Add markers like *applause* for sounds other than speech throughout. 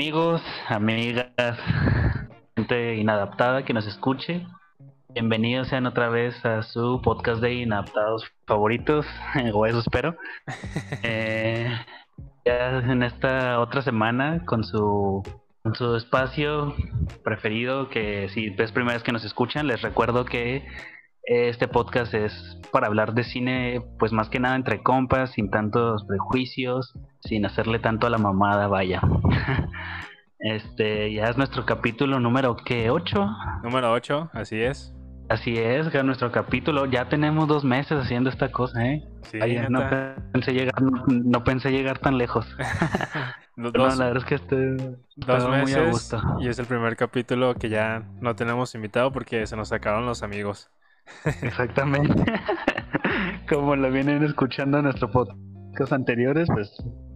amigos, amigas, gente inadaptada que nos escuche. Bienvenidos sean otra vez a su podcast de inadaptados favoritos, *laughs* o eso espero. *laughs* Eh, ya en esta otra semana con su, con su espacio preferido, que si es primera vez que nos escuchan, les recuerdo que este podcast es para hablar de cine, pues más que nada entre compas, sin tantos prejuicios, sin hacerle tanto a la mamada, vaya. *laughs* este, ya es nuestro capítulo número ¿qué? 8. Número 8, así es. Así es, que nuestro capítulo. Ya tenemos dos meses haciendo esta cosa, ¿eh? Sí, no, pensé llegar, no, pensé llegar tan lejos. *laughs* *laughs* dos, no, la verdad es que estoy dos muy a meses gusto. y es el primer capítulo que ya no tenemos invitado porque se nos sacaron los amigos. Exactamente. *laughs* Como lo vienen escuchando en nuestro podcast anteriores, pues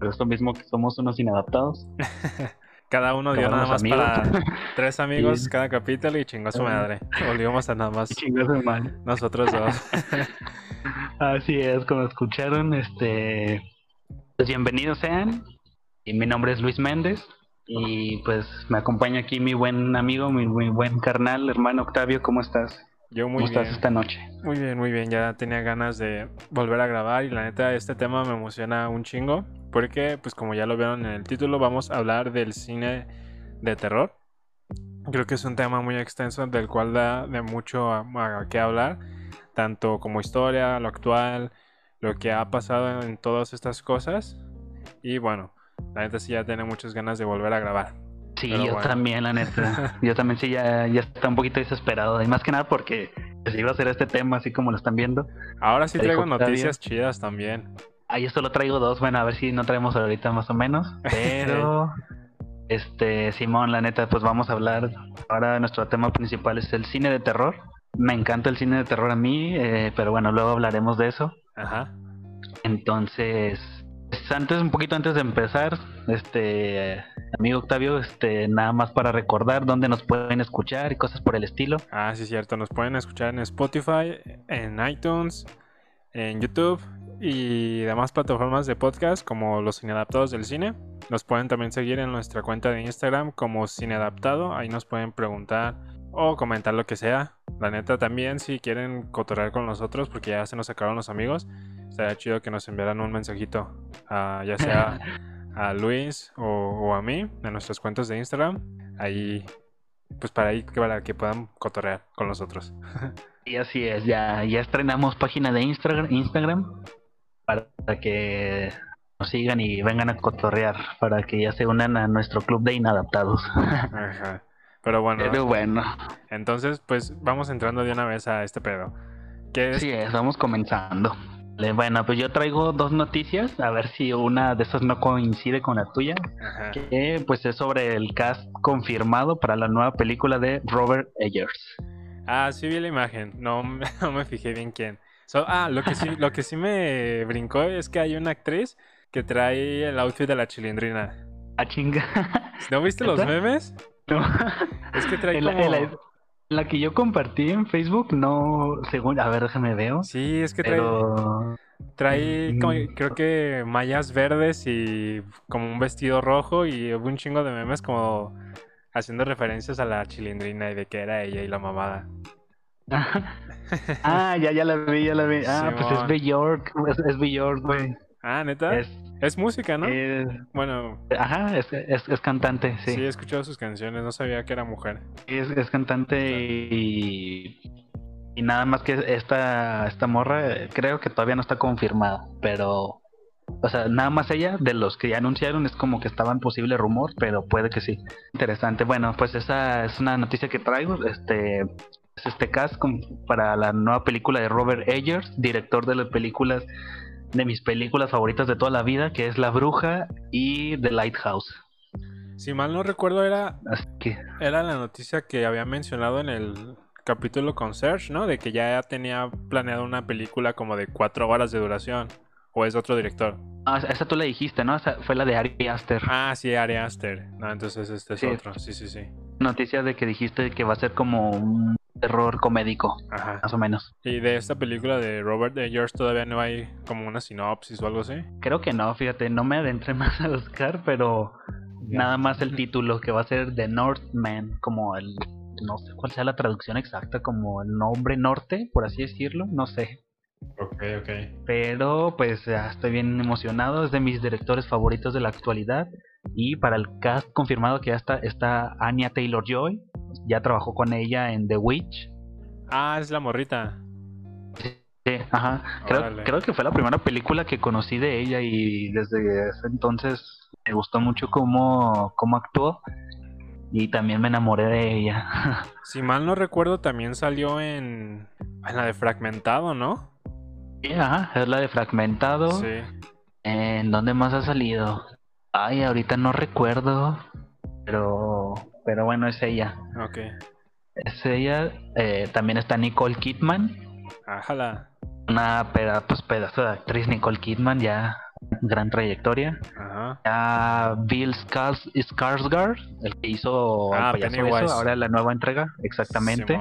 es lo mismo que somos unos inadaptados. *laughs* Cada uno dio nada más amigos. para *laughs* tres amigos Sí. cada capítulo y chingó a su madre. Volvimos a nada más nosotros dos. Así es, como escucharon, este, pues bienvenidos sean. Y mi nombre es Luis Méndez. Y pues me acompaña aquí mi buen amigo, mi, buen carnal, hermano Octavio, ¿cómo estás? Yo ¿Cómo muy estás bien. esta noche? Muy bien, muy bien. Ya tenía ganas de volver a grabar y la neta este tema me emociona un chingo porque pues como ya lo vieron en el título vamos a hablar del cine de terror. Creo que es un tema muy extenso del cual da de mucho a, a qué hablar, tanto como historia, lo actual, lo que ha pasado en todas estas cosas. Y bueno, la neta sí ya tiene muchas ganas de volver a grabar. Sí, Pero yo bueno. también, la neta. *laughs* Yo también sí, ya, ya está un poquito desesperado. Y más que nada porque pues, iba a hacer este tema así como lo están viendo. Ahora sí traigo noticias chidas también. Ah, yo solo traigo dos. Bueno, a ver si no traemos ahorita más o menos. *laughs* Pero, este, Simón, la neta, pues vamos a hablar. Ahora nuestro tema principal es el cine de terror. Me encanta el cine de terror a mí, eh, pero bueno, luego hablaremos de eso. Ajá. Entonces, antes, un poquito antes de empezar, este, amigo Octavio, este, nada más para recordar dónde nos pueden escuchar y cosas por el estilo. Ah, sí, cierto. Nos pueden escuchar en Spotify, en iTunes, en YouTube y demás plataformas de podcast como los Cineadaptados del Cine. Nos pueden también seguir en nuestra cuenta de Instagram como Cineadaptado. Ahí nos pueden preguntar o comentar lo que sea. La neta también si quieren cotorrear con nosotros porque ya se nos sacaron los amigos. Estaría chido que nos enviaran un mensajito, a, ya sea *laughs* a Luis o, o a mí en nuestras cuentas de Instagram. Ahí, pues para ahí para que puedan cotorrear con nosotros. *laughs* Y así es, ya, ya estrenamos página de Instagram, Instagram para que nos sigan y vengan a cotorrear, para que ya se unan a nuestro club de inadaptados. *laughs* Ajá. Pero bueno, Pero bueno, entonces pues vamos entrando de una vez a este pedo. ¿Qué es? vamos comenzando. Bueno, pues yo traigo dos noticias, a ver si una de esas no coincide con la tuya, Ajá. que pues es sobre el cast confirmado para la nueva película de Robert Eggers. Ah, sí vi la imagen. No, me- *laughs* no me fijé bien quién. So- ah, lo que sí, lo que sí me brincó es que hay una actriz que trae el outfit de la chilindrina. A chinga. ¿No viste los memes? No. Es que trae En la, como... en la- la que yo compartí en Facebook, no, según, a ver, déjame veo. Sí, es que trae, Pero trae como- Mm. creo que mallas verdes y como un vestido rojo y hubo un chingo de memes como haciendo referencias a la chilindrina y de que era ella y la mamada. *laughs* ah, ya, ya la vi, ya la vi. Ah, pues es Bjork, es, es Bjork, güey. Ah, neta. Es, Es, música, ¿no? es- Bueno, ajá, es, es, es cantante, sí. sí. he escuchado sus canciones, no sabía que era mujer. Es, es cantante y, y nada más que esta, esta morra, eh, creo que todavía no está confirmada, pero, o sea, nada más ella, de los que ya anunciaron, es como que estaba en posible rumor, pero puede que sí. Interesante. Bueno, pues esa es una noticia que traigo, este, es este cast para la nueva película de Robert Eggers, director de las películas, de mis películas favoritas de toda la vida, que es La Bruja y The Lighthouse. Si mal no recuerdo, era, que, era la noticia que había mencionado en el capítulo con Serge, ¿no? De que ya tenía planeado una película como de cuatro horas de duración. ¿O es otro director? ah, esa tú la dijiste, ¿no? Esa fue la de Ari Aster. Ah, sí, Ari Aster. No, entonces este es Sí. otro. Sí, sí, sí. noticia de que dijiste que va a ser como un terror comédico, Ajá. más o menos. Y de esta película de Robert Eggers todavía no hay como una sinopsis o algo así. Creo que no, fíjate, no me adentré *laughs* más a buscar, pero nada más el *laughs* título que va a ser The Northman, como el no sé cuál sea la traducción exacta, como el nombre norte, por así decirlo, no sé. Ok, ok. Pero pues ya estoy bien emocionado, es de mis directores favoritos de la actualidad. Y para el cast confirmado que ya está, está Anya Taylor Joy, ya trabajó con ella en The Witch. Ah, es la morrita. Sí, ajá. Creo, creo, que fue la primera película que conocí de ella y desde ese entonces me gustó mucho cómo, cómo actuó y también me enamoré de ella. *laughs* si mal no recuerdo, también salió en, en la de Fragmentado, ¿no? Sí, ajá, es la de Fragmentado. Sí. ¿En dónde más ha salido? Ay, ahorita no recuerdo, pero pero bueno, es ella. Ok. Es ella. Eh, también está Nicole Kidman. Ajala. Una pues, pedazo de actriz, Nicole Kidman, ya gran trayectoria. Ajá. Ya Bill Skarsgård, el que hizo ah, ahora la nueva entrega, exactamente.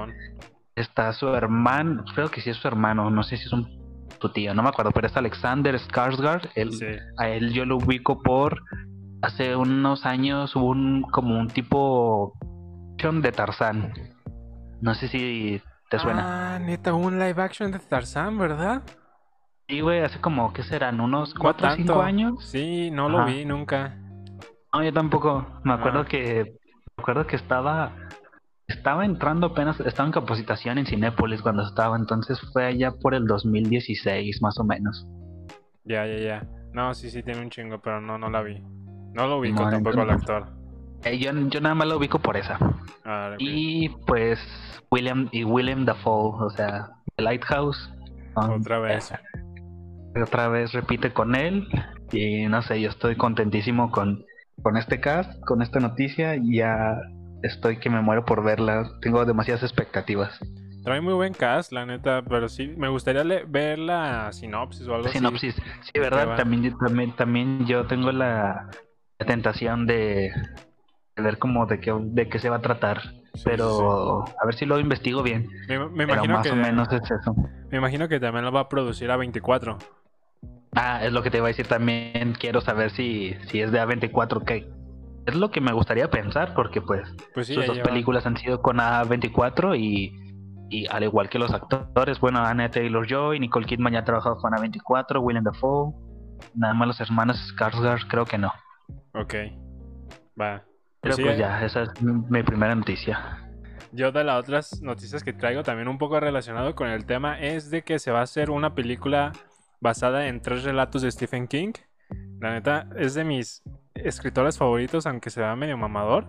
Está su hermano, creo que sí es su hermano, no sé si es un tu tío, no me acuerdo, pero es Alexander Skarsgård. Él, A él yo lo ubico por hace unos años hubo un como un tipo de Tarzán. No sé si te suena. Ah, neta, un live action de Tarzán, ¿verdad? Sí, güey, hace como, ¿qué serán? ¿Unos 4 o 5 años? Sí, no lo vi nunca. No, yo tampoco. Me acuerdo ah. que me acuerdo que estaba estaba entrando apenas, estaba en capacitación en Cinépolis cuando estaba, entonces fue allá por el 2016 más o menos. Ya, ya, ya. No, sí, sí tiene un chingo, pero no, no la vi. No lo ubico tampoco al actor. Eh, yo, yo, nada más lo ubico por esa. Ah, y pues William y William Dafoe, o sea, The Lighthouse. Otra vez. otra vez repite con él. Y no sé, yo estoy contentísimo con, con este cast, con esta noticia. Ya estoy que me muero por verla. Tengo demasiadas expectativas. Trae muy buen cast, la neta, pero sí, me gustaría ver la sinopsis o algo así. Sinopsis, sí, verdad, también, también, también yo tengo la, tentación de, ver cómo de qué, de qué se va a tratar. pero a ver si lo investigo bien. Me, imagino más que, o menos es eso. Me imagino que también lo va a producir a 24. Ah, es lo que te iba a decir también. Quiero saber si, si es de A24, que es lo que me gustaría pensar, porque pues, pues sus dos películas han sido con A24 y, y al igual que los actores, bueno, Anna Taylor Joy, Nicole Kidman ya ha trabajado con A24, William Dafoe, nada más los hermanos Skarsgård, creo que no. Ok, va. Pero pues, pues ya, esa es mi primera noticia. Yo de las otras noticias que traigo también un poco relacionado con el tema es de que se va a hacer una película basada en tres relatos de Stephen King. La neta es de mis escritores favoritos, aunque se vea medio mamador.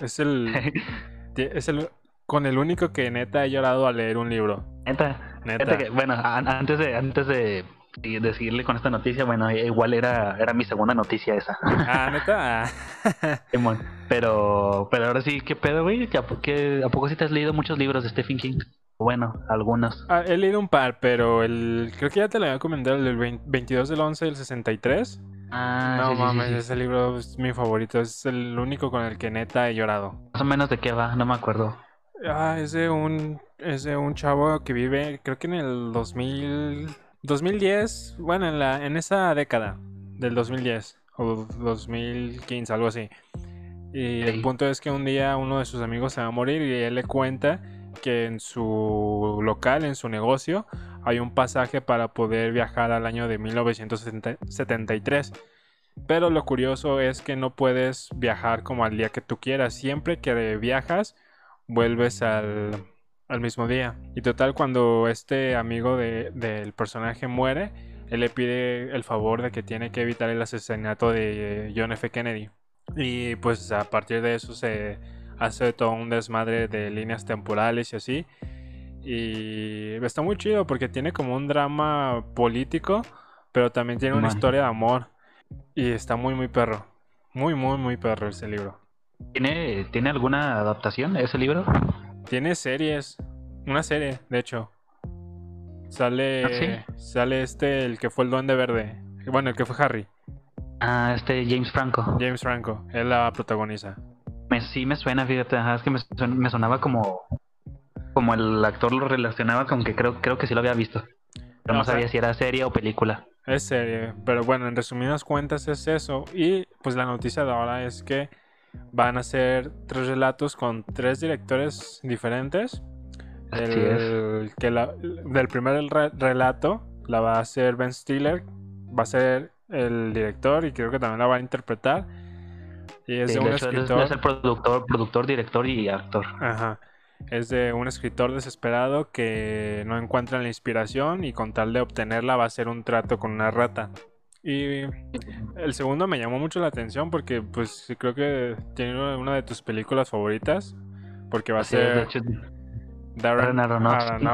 Es el *laughs* es el con el único que neta he llorado al leer un libro. Neta, neta. bueno, antes de antes de y decirle con esta noticia, bueno, igual era, era mi segunda noticia esa. Ah, neta. *laughs* pero, pero ahora sí, ¿qué pedo, güey? ¿A, poco sí te has leído muchos libros de Stephen King? Bueno, algunos. Ah, he leído un par, pero el creo que ya te lo había comentado, el del 22 del 11 del 63. Ah, no mames, ese libro es mi favorito, es el único con el que neta he llorado. Más o menos de qué va, no me acuerdo. Ah, es de un, es de un chavo que vive, creo que en el 2000 2010, bueno, en, la, en esa década del 2010 o 2015, algo así. Y el punto es que un día uno de sus amigos se va a morir y él le cuenta que en su local, en su negocio, hay un pasaje para poder viajar al año de 1973. Pero lo curioso es que no puedes viajar como al día que tú quieras. Siempre que viajas, vuelves al, mismo día. Y total, cuando este amigo del personaje muere, él le pide el favor de que tiene que evitar el asesinato de John F. Kennedy. Y pues a partir de eso se hace todo un desmadre de líneas temporales y así. Y está muy chido porque tiene como un drama político, pero también tiene una historia de amor. Y está muy, muy perro. Muy, muy, muy perro ese libro. ¿Tiene, ¿tiene alguna adaptación ese libro? Tiene series. Una serie, de hecho. Sale. ¿Ah, sale este, el que fue el Duende Verde. Bueno, el que fue Harry. Ah, este James Franco. James Franco. Él la protagoniza. Me, sí me suena, fíjate. es que me, sonaba como. Como el actor lo relacionaba con que creo, creo que sí lo había visto. Pero no, sabía si era serie o película. Es serie, pero bueno, en resumidas cuentas es eso. Y pues la noticia de ahora es que van a ser tres relatos con tres directores diferentes. El, que del primer relato la va a hacer Ben Stiller, va a ser el director y creo que también la va a interpretar. Y es de un escritor. Es el productor, productor, director y actor. Ajá. Es de un escritor desesperado que no encuentra la inspiración y con tal de obtenerla va a hacer un trato con una rata. Y el segundo me llamó mucho la atención porque pues creo que tiene una de tus películas favoritas. Porque va a ser Darren Aronofsky.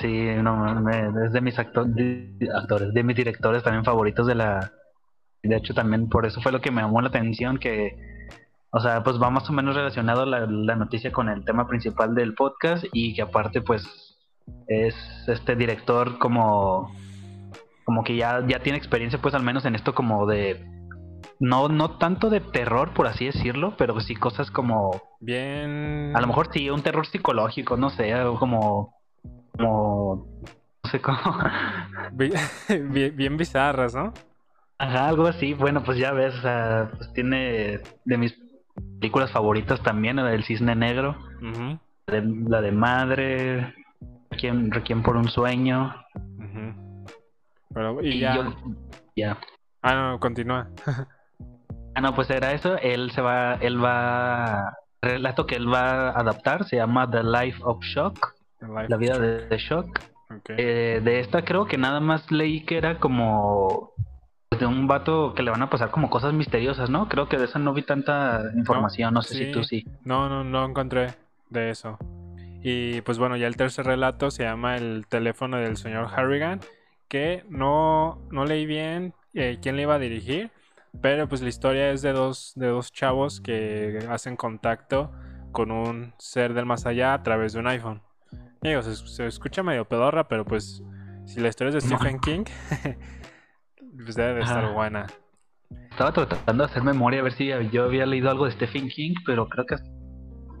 Sí, no, es de mis actores, de mis directores también favoritos de la... De hecho, también por eso fue lo que me llamó la atención, que, o sea, pues va más o menos relacionado la, la noticia con el tema principal del podcast y que aparte, pues, es este director como, como que ya, ya tiene experiencia, pues al menos en esto como de no, no tanto de terror, por así decirlo, pero sí cosas como. Bien. A lo mejor sí, un terror psicológico, no sé, algo como. Como. No sé cómo. *laughs* bien, bien, bizarras, ¿no? Ajá, algo así. Bueno, pues ya ves, o sea, pues tiene de mis películas favoritas también, la del Cisne Negro, la de Madre, Requiem, Requiem por un Sueño. Pero, y, ya. Yo, ya. Ah, no, continúa. *laughs* Ah, no, pues era eso. Él se va, él va, relato que él va a adaptar se llama The Life of Shock, la vida de, Shock. Eh, de esta creo que nada más leí que era como de un vato que le van a pasar como cosas misteriosas, ¿no? Creo que de esa no vi tanta información, no, sé si tú sí. No, no, no encontré de eso. Y pues bueno, ya el tercer relato se llama El teléfono del señor Harrigan, que no, no leí bien eh, quién le iba a dirigir, pero pues la historia es de dos, de dos chavos que hacen contacto con un ser del más allá a través de un iPhone. Digo, se, escucha medio pedorra, pero pues si la historia es de Stephen King, *laughs* pues debe de estar buena. Estaba tratando de hacer memoria a ver si yo había leído algo de Stephen King, pero creo que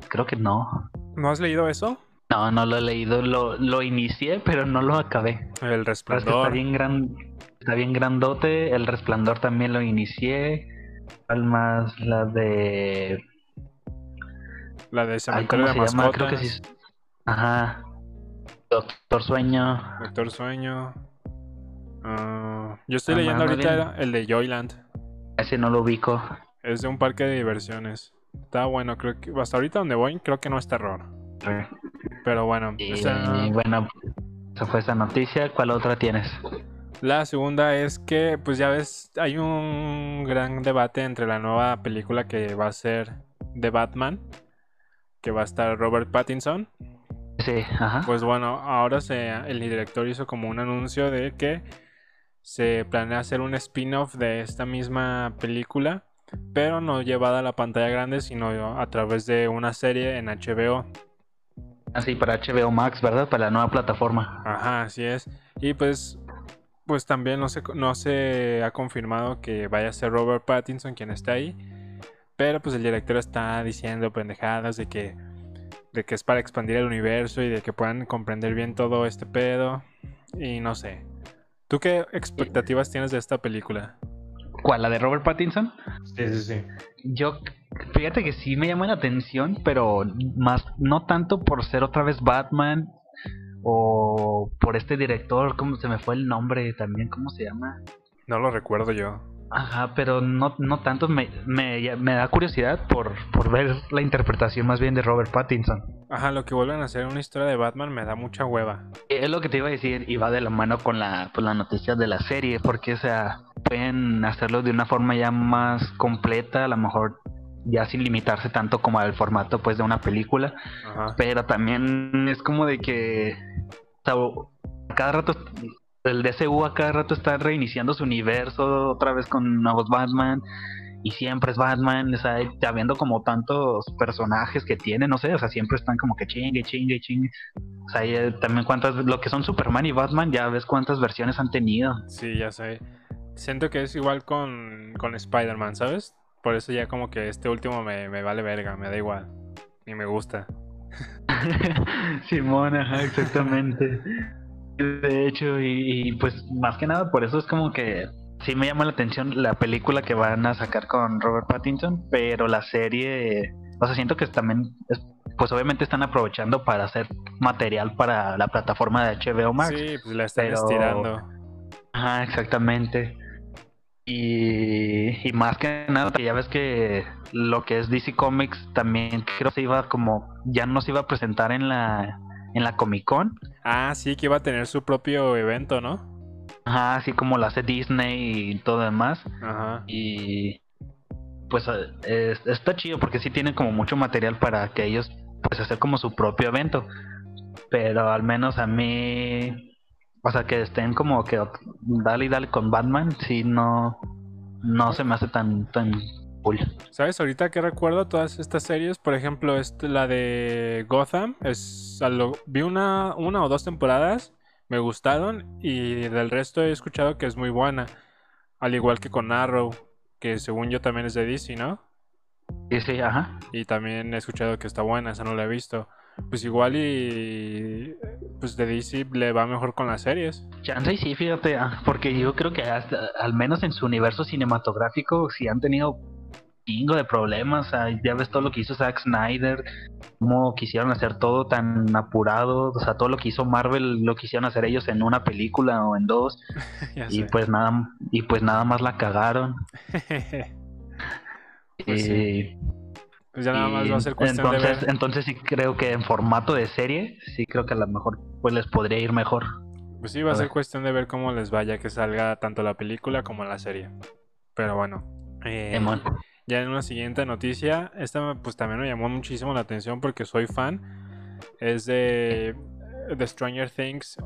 creo que no. ¿No has leído eso? No, no lo he leído, lo, lo inicié, pero no lo acabé. El resplandor. Está bien gran, está bien grandote. El resplandor también lo inicié. ¿Cuál más? La de. La de Cementerio de Mascotas. Creo que sí. Ajá. Doctor Sueño. Doctor Sueño. Ah, yo estoy leyendo ahorita el de Joyland. Ese no lo ubico. Es de un parque de diversiones. Está bueno, creo que hasta ahorita donde voy, creo que no es terror. Pero bueno. Y, bueno, esa fue esa noticia. ¿Cuál otra tienes? La segunda es que, pues ya ves, hay un gran debate entre la nueva película que va a ser de Batman, que va a estar Robert Pattinson. Sí, ajá. Pues bueno, ahora se, el director hizo como un anuncio de que se planea hacer un spin-off de esta misma película, pero no llevada a la pantalla grande, sino a través de una serie en HBO. Así para HBO Max, ¿verdad? Para la nueva plataforma. Ajá, así es. Y pues pues también no se, no se ha confirmado que vaya a ser Robert Pattinson quien está ahí. Pero pues el director está diciendo pendejadas de que, de que es para expandir el universo y de que puedan comprender bien todo este pedo. Y no sé. ¿Tú qué expectativas tienes de esta película? ¿Cuál? ¿La de Robert Pattinson? Sí, sí, sí. Yo, fíjate que sí me llama la atención, pero más, no tanto por ser otra vez Batman, o por este director, ¿cómo se me fue el nombre también? ¿Cómo se llama? No lo recuerdo yo. Ajá, pero no, no tanto, me, me, me da curiosidad por, por ver la interpretación más bien de Robert Pattinson. Ajá, lo que vuelven a hacer una historia de Batman me da mucha hueva. Es lo que te iba a decir y va de la mano con la, con la noticia de la serie, porque o sea, pueden hacerlo de una forma ya más completa, a lo mejor ya sin limitarse tanto como al formato pues de una película, pero también es como de que cada rato el DCU a cada rato está reiniciando su universo otra vez con nuevos Batman y siempre es Batman, o sea, habiendo como tantos personajes que tiene, no sé, o sea, siempre están como que chingue, chingue, chingue. O sea, también cuántas, lo que son Superman y Batman, ya ves cuántas versiones han tenido. Sí, ya sé. Siento que es igual con, con Spider-Man, ¿sabes? Por eso ya como que este último me, me vale verga, me da igual. Y me gusta. *laughs* Simón, ajá, exactamente. De hecho, y, pues más que nada por eso es como que sí me llama la atención la película que van a sacar con Robert Pattinson, pero la serie, o sea, siento que también, pues obviamente están aprovechando para hacer material para la plataforma de HBO Max. Sí, pues la están estirando. Ajá, exactamente. Y, y, más que nada, ya ves que lo que es DC Comics también creo que se iba como, ya no se iba a presentar en la, en la Comic Con. Ah, sí, que iba a tener su propio evento, ¿no? Ajá, así como lo hace Disney y todo demás. Ajá. Y pues eh, está chido porque sí tienen como mucho material para que ellos pues hacer como su propio evento. Pero al menos a mí, o sea, que estén como que dale y dale con Batman, sí no, no se me hace tan, tan ¿Sabes? Ahorita que recuerdo todas estas series, por ejemplo, este, la de Gotham, es, vi una, una o dos temporadas, me gustaron y del resto he escuchado que es muy buena. Al igual que con Arrow, que según yo también es de DC, ¿no? Sí, sí, ajá. Y también he escuchado que está buena, esa no la he visto. Pues igual y pues de DC le va mejor con las series. Chance y sí, fíjate, ah, porque yo creo que hasta, al menos en su universo cinematográfico si han tenido de problemas. ya ves todo lo que hizo Zack Snyder, cómo quisieron hacer todo tan apurado. O sea, todo lo que hizo Marvel lo quisieron hacer ellos en una película o en dos. *laughs* y pues nada, y pues nada más la cagaron. *laughs* pues, sí. pues ya nada más va a ser cuestión entonces, de ver. Entonces sí creo que en formato de serie, sí creo que a lo mejor pues les podría ir mejor. Pues sí, va a, ser cuestión de ver cómo les vaya que salga tanto la película como la serie. Pero bueno. Eh, ya en una siguiente noticia, esta pues también me llamó muchísimo la atención porque soy fan. Es de The Stranger Things.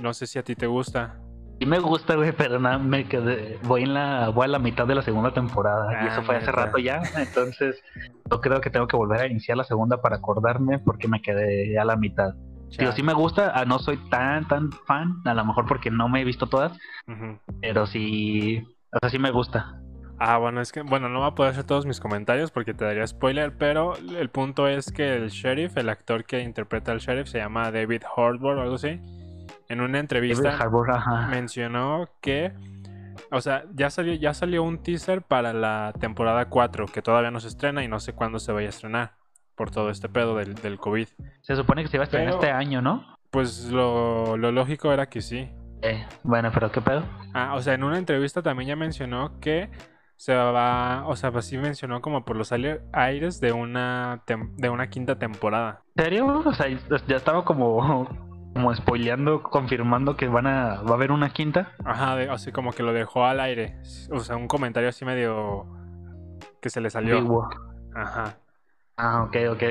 No sé si a ti te gusta. Sí me gusta, güey, pero nada, me quedé, voy en la, voy a la mitad de la segunda temporada y eso fue hace ah, rato ya, entonces yo creo que tengo que volver a iniciar la segunda para acordarme porque me quedé a la mitad. Digo, sí me gusta, ah, no soy tan, tan fan, a lo mejor porque no me he visto todas, pero sí, o sea, sí me gusta. Ah, bueno, es que, bueno, no voy a poder hacer todos mis comentarios porque te daría spoiler, pero el punto es que el sheriff, el actor que interpreta al sheriff, se llama David Harbour o algo así. En una entrevista mencionó que, o sea, ya salió, ya salió un teaser para la temporada 4, que todavía no se estrena y no sé cuándo se vaya a estrenar por todo este pedo del, del COVID. Se supone que se iba a estrenar este año, ¿no? Pues lo, lo lógico era que sí. Eh, bueno, pero ¿qué pedo? Ah, o sea, en una entrevista también ya mencionó que se va, o sea, pues sí mencionó como por los aires de una de una quinta temporada. ¿En serio? O sea, ya estaba como *laughs* como spoileando, confirmando que van a va a haber una quinta. Ajá, así como que lo dejó al aire. O sea, un comentario así medio que se le salió. Ajá. Ah, ok, ok.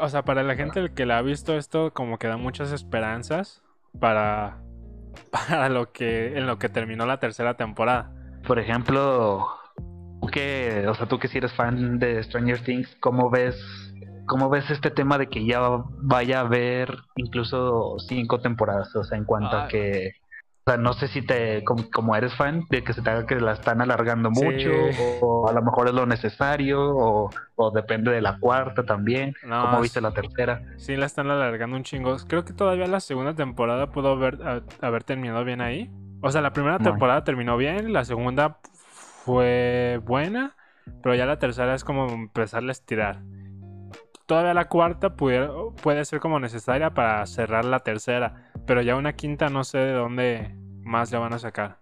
O sea, para la gente que la ha visto esto como que da muchas esperanzas para *laughs* para lo que en lo que terminó la tercera temporada por ejemplo, tú que, o sea, tú que si eres fan de Stranger Things, ¿cómo ves, cómo ves este tema de que ya vaya a haber incluso cinco temporadas? O sea, en cuanto a que, o sea, no sé si te, como, eres fan, de que se te haga que la están alargando mucho, o, a lo mejor es lo necesario, o, depende de la cuarta también. ¿Cómo viste la tercera? Sí, la están alargando un chingo. Creo que todavía la segunda temporada pudo haber, haber terminado bien ahí. O sea, la primera temporada terminó bien, la segunda fue buena, pero ya la tercera es como empezarle a estirar. Todavía la cuarta puede, ser como necesaria para cerrar la tercera, pero ya una quinta no sé de dónde más le van a sacar.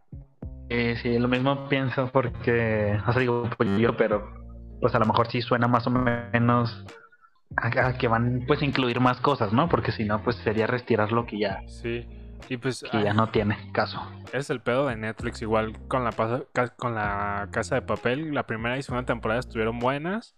Sí, sí, lo mismo pienso porque, o sea, digo pues yo, pero pues a lo mejor sí suena más o menos a, que van pues a incluir más cosas, ¿no? Porque si no, pues sería retirar lo que ya. Sí. Y pues. ya no tiene caso. Es el pedo de Netflix, igual con la, con la Casa de Papel. La primera y segunda temporada estuvieron buenas.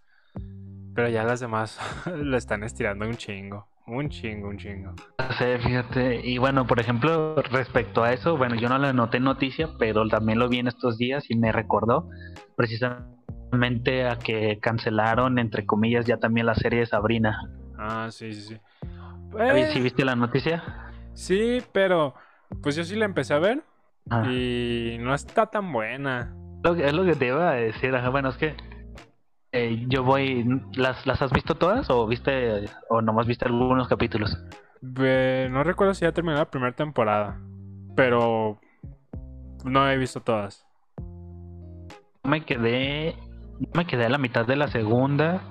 Pero ya las demás *laughs* le están estirando un chingo. Un chingo, un chingo. Sí, fíjate. Y bueno, por ejemplo, respecto a eso, bueno, yo no le noté noticia, pero también lo vi en estos días y me recordó precisamente a que cancelaron, entre comillas, ya también la serie de Sabrina. Ah, sí, sí, sí. ¿Sí viste la noticia? Sí, pero pues yo sí la empecé a ver ah. y no está tan buena. es lo que te iba a decir, bueno, es que eh, yo voy, ¿las, ¿las has visto todas o viste o nomás viste algunos capítulos? No recuerdo si ya terminó la primera temporada, pero no he visto todas. me quedé me quedé a la mitad de la segunda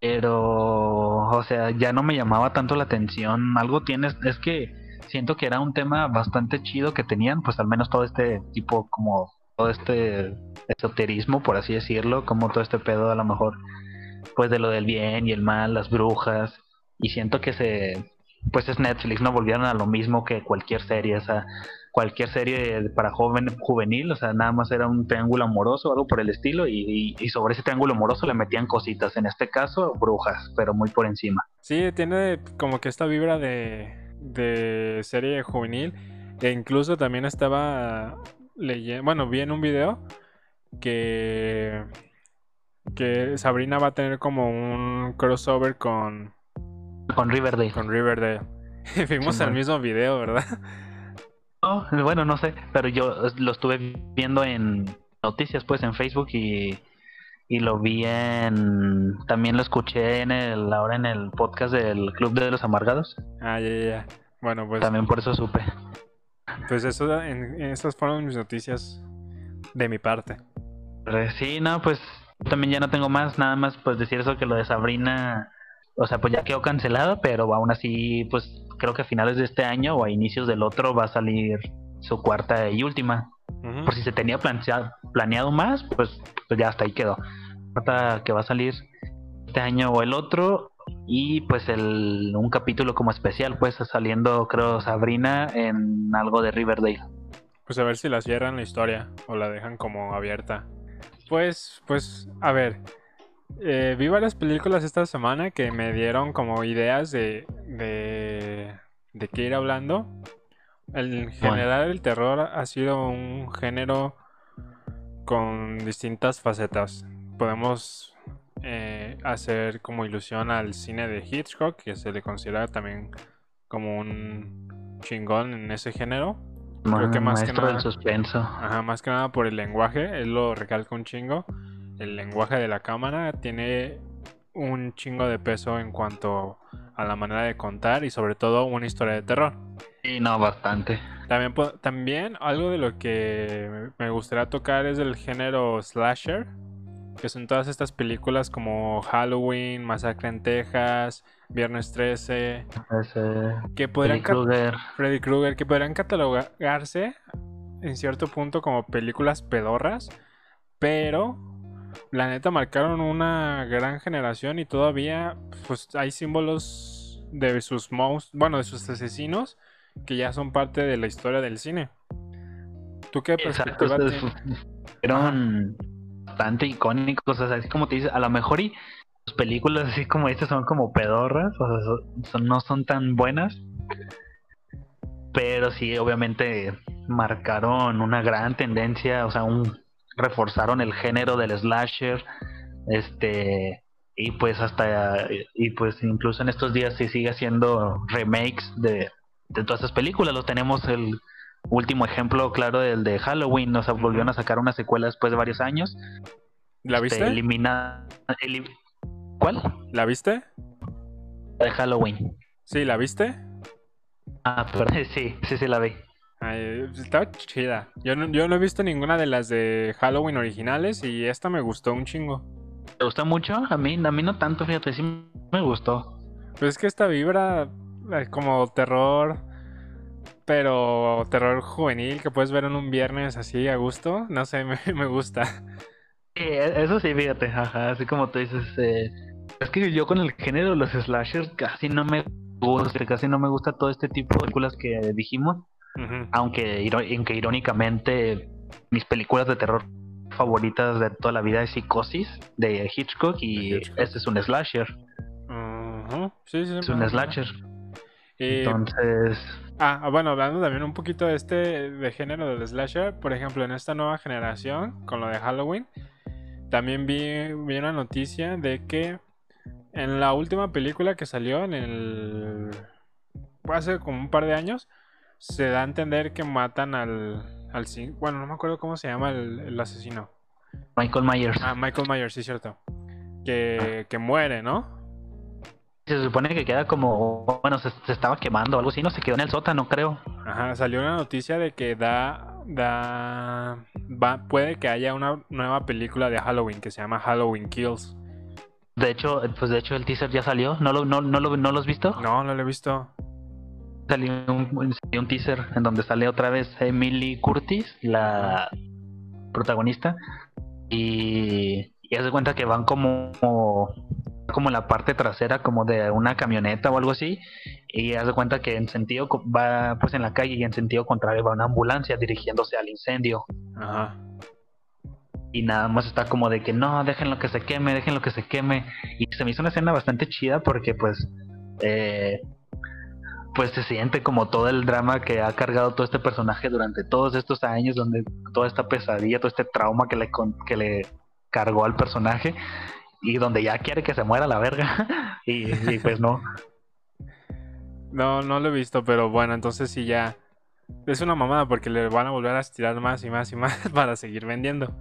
pero o sea ya no me llamaba tanto la atención algo tienes es que siento que era un tema bastante chido que tenían pues al menos todo este tipo como todo este esoterismo por así decirlo como todo este pedo a lo mejor pues de lo del bien y el mal las brujas y siento que se pues es Netflix no volvieron a lo mismo que cualquier serie o sea cualquier serie para joven juvenil, o sea, nada más era un triángulo amoroso o algo por el estilo, y, y- sobre ese triángulo amoroso le metían cositas, en este caso, brujas, pero muy por encima. Sí, tiene como que esta vibra de, de serie juvenil. E incluso también estaba leyendo, bueno, vi en un video que, que Sabrina va a tener como un crossover con, Con Riverdale. con Riverdale. *laughs* Vimos el mismo video, ¿verdad? No, bueno, no sé, pero yo lo estuve viendo en noticias, pues, en Facebook y, y lo vi en... También lo escuché en el, ahora en el podcast del Club de los Amargados, Ah, ya, ya, ya. Bueno, pues, también por eso supe. Pues eso, en, esas fueron mis noticias de mi parte. Eh, Sí, no, pues también ya no tengo más, nada más pues decir eso que lo de Sabrina, o sea, pues ya quedó cancelado, pero aún así, pues creo que a finales de este año o a inicios del otro va a salir su cuarta y última. Por si se tenía planeado, planeado más, pues, pues ya hasta ahí quedó. Cuarta que va a salir este año o el otro y pues el un capítulo como especial, pues saliendo creo Sabrina en algo de Riverdale. Pues a ver si la cierran la historia o la dejan como abierta. Pues, pues, a ver. eh, vi varias películas esta semana que me dieron como ideas de, de, de qué ir hablando. En general el terror ha sido un género con distintas facetas. Podemos eh, hacer como ilusión al cine de Hitchcock, que se le considera también como un chingón en ese género. Creo que más que del nada- suspenso. Ajá, más que nada por el lenguaje, él lo recalca un chingo. El lenguaje de la cámara tiene un chingo de peso en cuanto a la manera de contar y sobre todo una historia de terror. Sí, no, bastante. También, también algo de lo que me gustaría tocar es el género slasher, que son todas estas películas como Halloween, Masacre en Texas, Viernes 13, Ese, que podrían Freddy Krueger. Freddy Krueger, que podrían catalogarse en cierto punto como películas pedorras, pero la neta marcaron una gran generación y todavía pues hay símbolos de sus monstruos, bueno, de sus asesinos que ya son parte de la historia del cine. ¿Tú qué Exacto, perspectiva *laughs* o bastante icónicos, o sea, así como te dices, a lo mejor y sus películas así como estas son como pedorras, o sea, son- no son tan buenas, pero sí, obviamente marcaron una gran tendencia, o sea, un reforzaron el género del slasher, este, y pues hasta, y pues incluso en estos días se sigue haciendo remakes de, de todas esas películas, los tenemos el último ejemplo claro del de Halloween, o sea, volvieron a sacar una secuela después de varios años. ¿La Este, viste? elimina- elim- ¿Cuál? ¿La viste? La de Halloween. Sí, ¿la viste? Ah, perdón, *laughs* sí, sí, sí la vi. Ay, estaba chida. Yo no, yo no he visto ninguna de las de Halloween originales y esta me gustó un chingo. ¿Te gustó mucho? A mí, a mí no tanto, fíjate, sí me gustó. Pues es que esta vibra eh, como terror, pero terror juvenil que puedes ver en un viernes así a gusto, no sé, *laughs* me, me gusta. Sí, e- eso sí, fíjate, ajá, así como tú dices, eh, es que yo con el género de los slashers casi no me gusta, casi no me gusta todo este tipo de películas que dijimos, aunque, irónicamente mis películas de terror favoritas de toda la vida es Psicosis de Hitchcock y De Hitchcock. este es un slasher, Ujú. Sí, sí, es un slasher. Y- Entonces, Ah, bueno, hablando también un poquito de este de género del slasher, por ejemplo, en esta nueva generación, con lo de Halloween, también vi, vi una noticia de que en la última película que salió en el hace como un par de años, se da a entender que matan al, al bueno, no me acuerdo cómo se llama el, el asesino. Michael Myers. Ah, Michael Myers, sí, cierto. Que, que muere, ¿no? Se supone que queda como, bueno, se, se estaba quemando o algo así, no se quedó en el sótano, creo. Ajá, salió una noticia de que da, da, va, puede que haya una nueva película de Halloween que se llama Halloween Kills. De hecho, pues de hecho el teaser ya salió, ¿no lo, no, no lo, no lo has visto? No, no lo he visto. Salió un, salió un teaser en donde sale otra vez Emily Curtis, la protagonista, y, y haz de cuenta que van como, como en la parte trasera como de una camioneta o algo así, y haz de cuenta que en sentido va pues en la calle y en sentido contrario va una ambulancia dirigiéndose al incendio. Ajá. y nada más está como de que no, déjenlo que se queme, déjenlo que se queme. Y se me hizo una escena bastante chida porque pues eh, pues se siente como todo el drama que ha cargado todo este personaje durante todos estos años, donde toda esta pesadilla, todo este trauma que le, que le cargó al personaje y donde ya quiere que se muera la verga. *laughs* y, y pues no. No, no lo he visto, pero bueno, entonces sí ya. Es una mamada porque le van a volver a estirar más y más y más *laughs* para seguir vendiendo.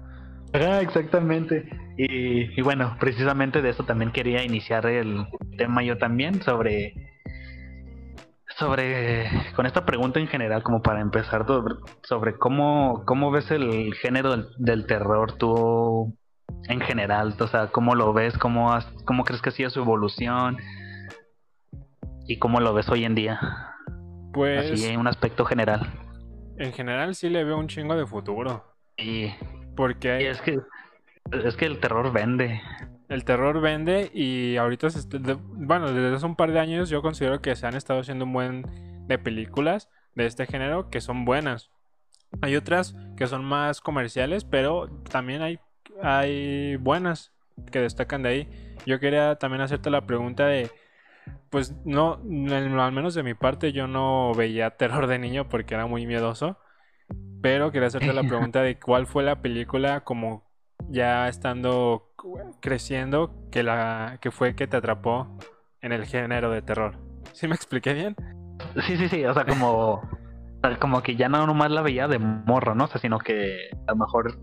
Ajá, exactamente. Y, y bueno, precisamente de eso también quería iniciar el tema yo también sobre sobre con esta pregunta en general como para empezar sobre, sobre cómo cómo ves el género del, del terror tú en general, o sea, cómo lo ves, cómo has- cómo crees que ha sido su evolución y cómo lo ves hoy en día, Pues así en un aspecto general. en general sí le veo un chingo de futuro. Y, Porque y hay- es que es que el terror vende. el terror vende y ahorita, se bueno, desde hace un par de años yo considero que se han estado haciendo un buen de películas de este género que son buenas. Hay otras que son más comerciales, pero también hay, hay buenas que destacan de ahí. Yo quería también hacerte la pregunta de, pues no, al menos de mi parte yo no veía terror de niño porque era muy miedoso, pero quería hacerte la *laughs* pregunta de cuál fue la película como ya estando creciendo que la que fue que te atrapó en el género de terror. ¿Sí me expliqué bien? Sí, sí, sí, o sea, como, *laughs* como que ya no nomás la veía de morro, ¿no? O sea, sino que a lo mejor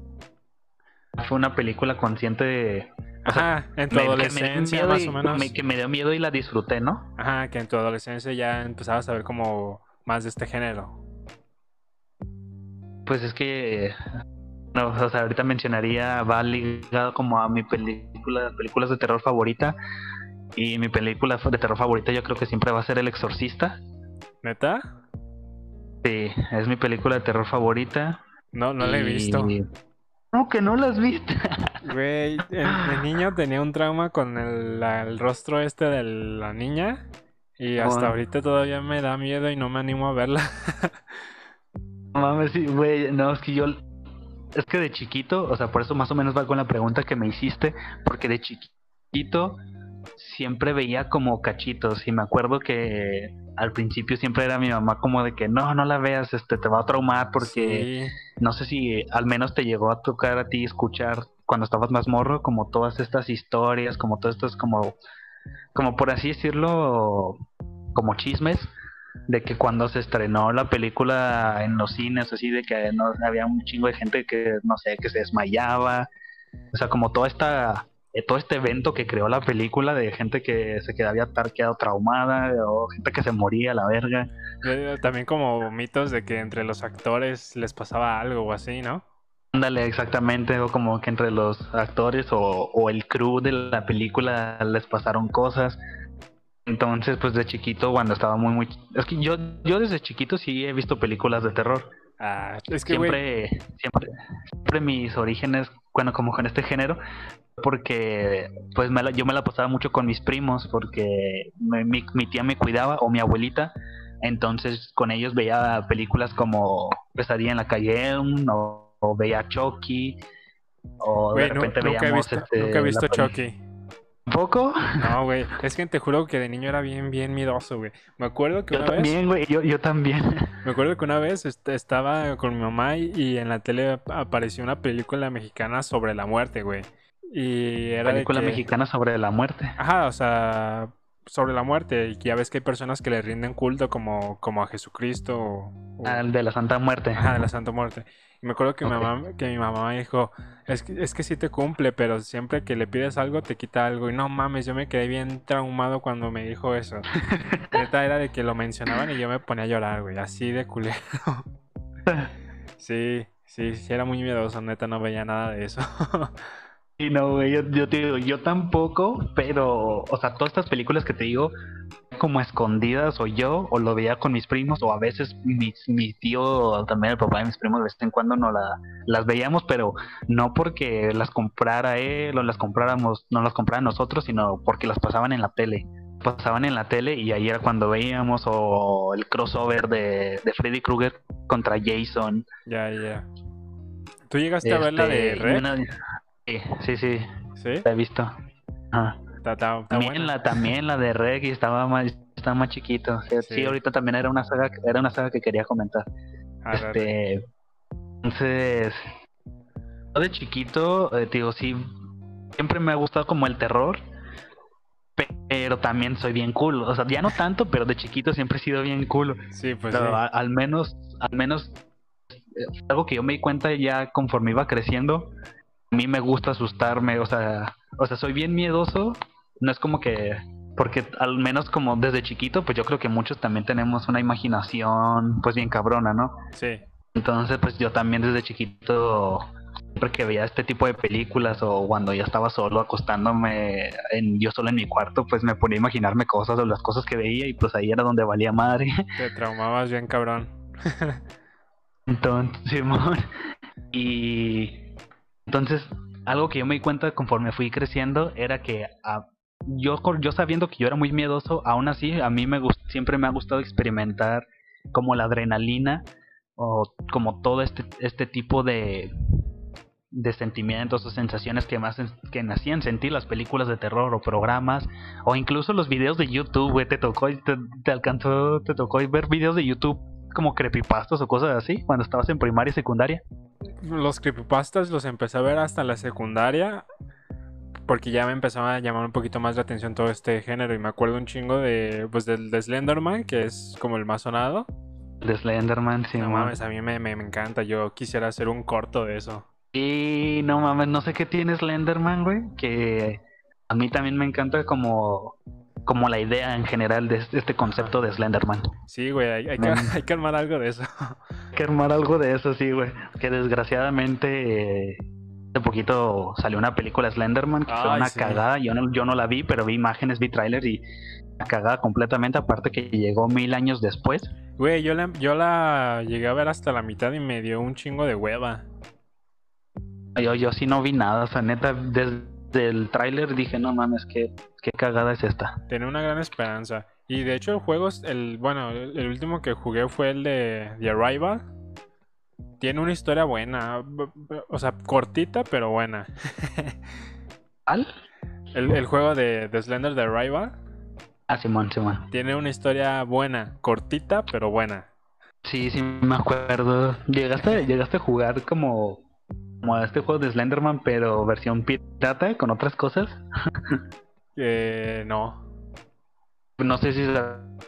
fue una película consciente de... o sea, Ajá, en tu me- adolescencia más y- o menos. me- que me dio miedo y la disfruté, ¿no? Ajá, que en tu adolescencia ya empezabas a ver como más de este género. Pues es que... No, o sea, ahorita mencionaría, va ligado como a mi película, películas de terror favorita. Y mi película de terror favorita yo creo que siempre va a ser El Exorcista. ¿Neta? Sí, es mi película de terror favorita. No, no la he y- visto. No, que no la has visto. *laughs* Güey, de, de niño tenía un trauma con el, la- el rostro este de la niña. Y hasta Bueno. ahorita todavía me da miedo y no me animo a verla. No mames, sí, güey, no, es que yo, es que de chiquito, o sea, por eso más o menos va con la pregunta que me hiciste, porque de chiquito siempre veía como cachitos y me acuerdo que al principio siempre era mi mamá como de que no, no la veas, este, te va a traumar porque Sí. no sé si al menos te llegó a tocar a ti escuchar cuando estabas más morro como todas estas historias, como todas estas como, como por así decirlo, como chismes de que cuando se estrenó la película en los cines, así de que no había un chingo de gente que, no sé, que se desmayaba, o sea, como toda esta, todo este evento que creó la película de gente que se quedaba quedado traumada o gente que se moría a la verga. Eh, También como mitos de que entre los actores les pasaba algo o así, ¿no? Ándale, exactamente, o como que entre los actores o, o el crew de la película les pasaron cosas. Entonces, pues de chiquito, cuando estaba muy, muy... Es que yo, yo desde chiquito sí he visto películas de terror. Ah, es que, siempre, siempre, siempre mis orígenes, bueno, como con este género, porque pues me la- yo me la pasaba mucho con mis primos, porque me- mi, mi tía me cuidaba, o mi abuelita, entonces con ellos veía películas como Pesadilla en la calle o, o veía Chucky, o de repente nunca, he visto, este, nunca he visto Chucky. ¿Poco? No, *laughs* güey, es que te juro que de niño era bien, bien miedoso, güey. Me acuerdo que Yo una vez, también, güey, yo, yo también. me acuerdo que una vez est- estaba con mi mamá y, en la tele ap- apareció una película mexicana sobre la muerte, güey. Y era de película que- mexicana sobre la muerte. Ajá, o sea, sobre la muerte. Y ya ves que hay personas que le rinden culto como, como a Jesucristo o, o- Al de la Santa Muerte. ajá, de la Santa Muerte. Me acuerdo que, mi mamá, que mi mamá me dijo, es que, es que sí te cumple, pero siempre que le pides algo te quita algo. Y no mames, yo me quedé bien traumado cuando me dijo eso. *laughs* Neta era de que lo mencionaban y yo me ponía a llorar, güey, así de culero. *laughs* Sí, sí, sí, era muy miedoso, neta, no veía nada de eso. *laughs* Y no, güey, yo, yo te digo, yo tampoco, pero, o sea, todas estas películas que te digo, como escondidas, o yo, o lo veía con mis primos, o a veces mi, mi tío, también el papá de mis primos, de vez en cuando no la, las veíamos, pero no porque las comprara él o las compráramos, no las comprara nosotros, sino porque las pasaban en la tele. Pasaban en la tele y ahí era cuando veíamos, o el crossover de, de Freddy Krueger contra Jason. Ya, ya. ¿Tú llegaste a ver la de Este, Red? una- Sí, sí, sí, Sí, la he visto. Ajá. está, está- está También buena. la, también la de Reg estaba más, estaba más chiquito. O sea, sí. Sí. ahorita también era una saga, era una saga que quería comentar. A ver, Este, entonces, yo de chiquito, eh, digo, sí, siempre me ha gustado como el terror, pe- pero también soy bien cool. O sea, ya no tanto, pero de chiquito siempre he sido bien cool. sí, pues Pero sí. a- al menos, al menos, eh, algo que yo me di cuenta ya conforme iba creciendo. A mí me gusta asustarme, o sea, o sea, soy bien miedoso. No es como que, porque al menos como desde chiquito, pues yo creo que muchos también tenemos una imaginación, pues bien cabrona, ¿no? Sí, Entonces, pues yo también desde chiquito, siempre que veía este tipo de películas o cuando ya estaba solo acostándome, en, yo solo en mi cuarto, pues me ponía a imaginarme cosas o las cosas que veía y pues ahí era donde valía madre. *laughs* te traumabas bien cabrón. Entonces, *laughs* Simón. Y entonces, algo que yo me di cuenta conforme fui creciendo era que ah, yo, yo sabiendo que yo era muy miedoso, aún así a mí me gust- siempre me ha gustado experimentar como la adrenalina o como todo este, este tipo de, de sentimientos o sensaciones que más que me hacían sentir las películas de terror o programas o incluso los videos de YouTube, güey, te tocó te, te alcanzó, te tocó ver videos de YouTube como creepypastas o cosas así cuando estabas en primaria y secundaria. Los creepypastas los empecé a ver hasta la secundaria. Porque ya me empezaba a llamar un poquito más la atención todo este género. Y me acuerdo un chingo de. Pues del de Slenderman, que es como el más sonado. De Slenderman, sí, no mames, a mí me, me, me encanta. Yo quisiera hacer un corto de eso. Y no mames, no sé qué tiene Slenderman, güey, que a mí también me encanta como como la idea en general de este, este concepto de Slenderman. Sí, güey, hay, hay que, Men. *laughs* hay que armar algo de eso. Hay que armar algo de eso, sí, güey. Que desgraciadamente eh, hace poquito salió una película Slenderman que fue una sí. cagada. Yo no, yo no la vi, pero vi imágenes, vi trailers y una cagada completamente. Aparte que llegó mil años después. Güey, yo la, yo la llegué a ver hasta la mitad y me dio un chingo de hueva. Yo, yo sí no vi nada, o sea, neta, desde el tráiler dije, no mames, qué, qué cagada es esta. Tenía una gran esperanza. Y de hecho el juego, el, bueno, el, el último que jugué fue el de The Arrival. Tiene una historia buena, o sea, cortita pero buena. *laughs* ¿Al? El, el juego de, de Slender The Arrival Ah, Simón, Simón. tiene una historia buena, cortita pero buena. Sí, sí, me acuerdo. Llegaste, llegaste a jugar como, como a este juego de Slenderman, pero versión pirata con otras cosas. *laughs* Eh, no. No sé si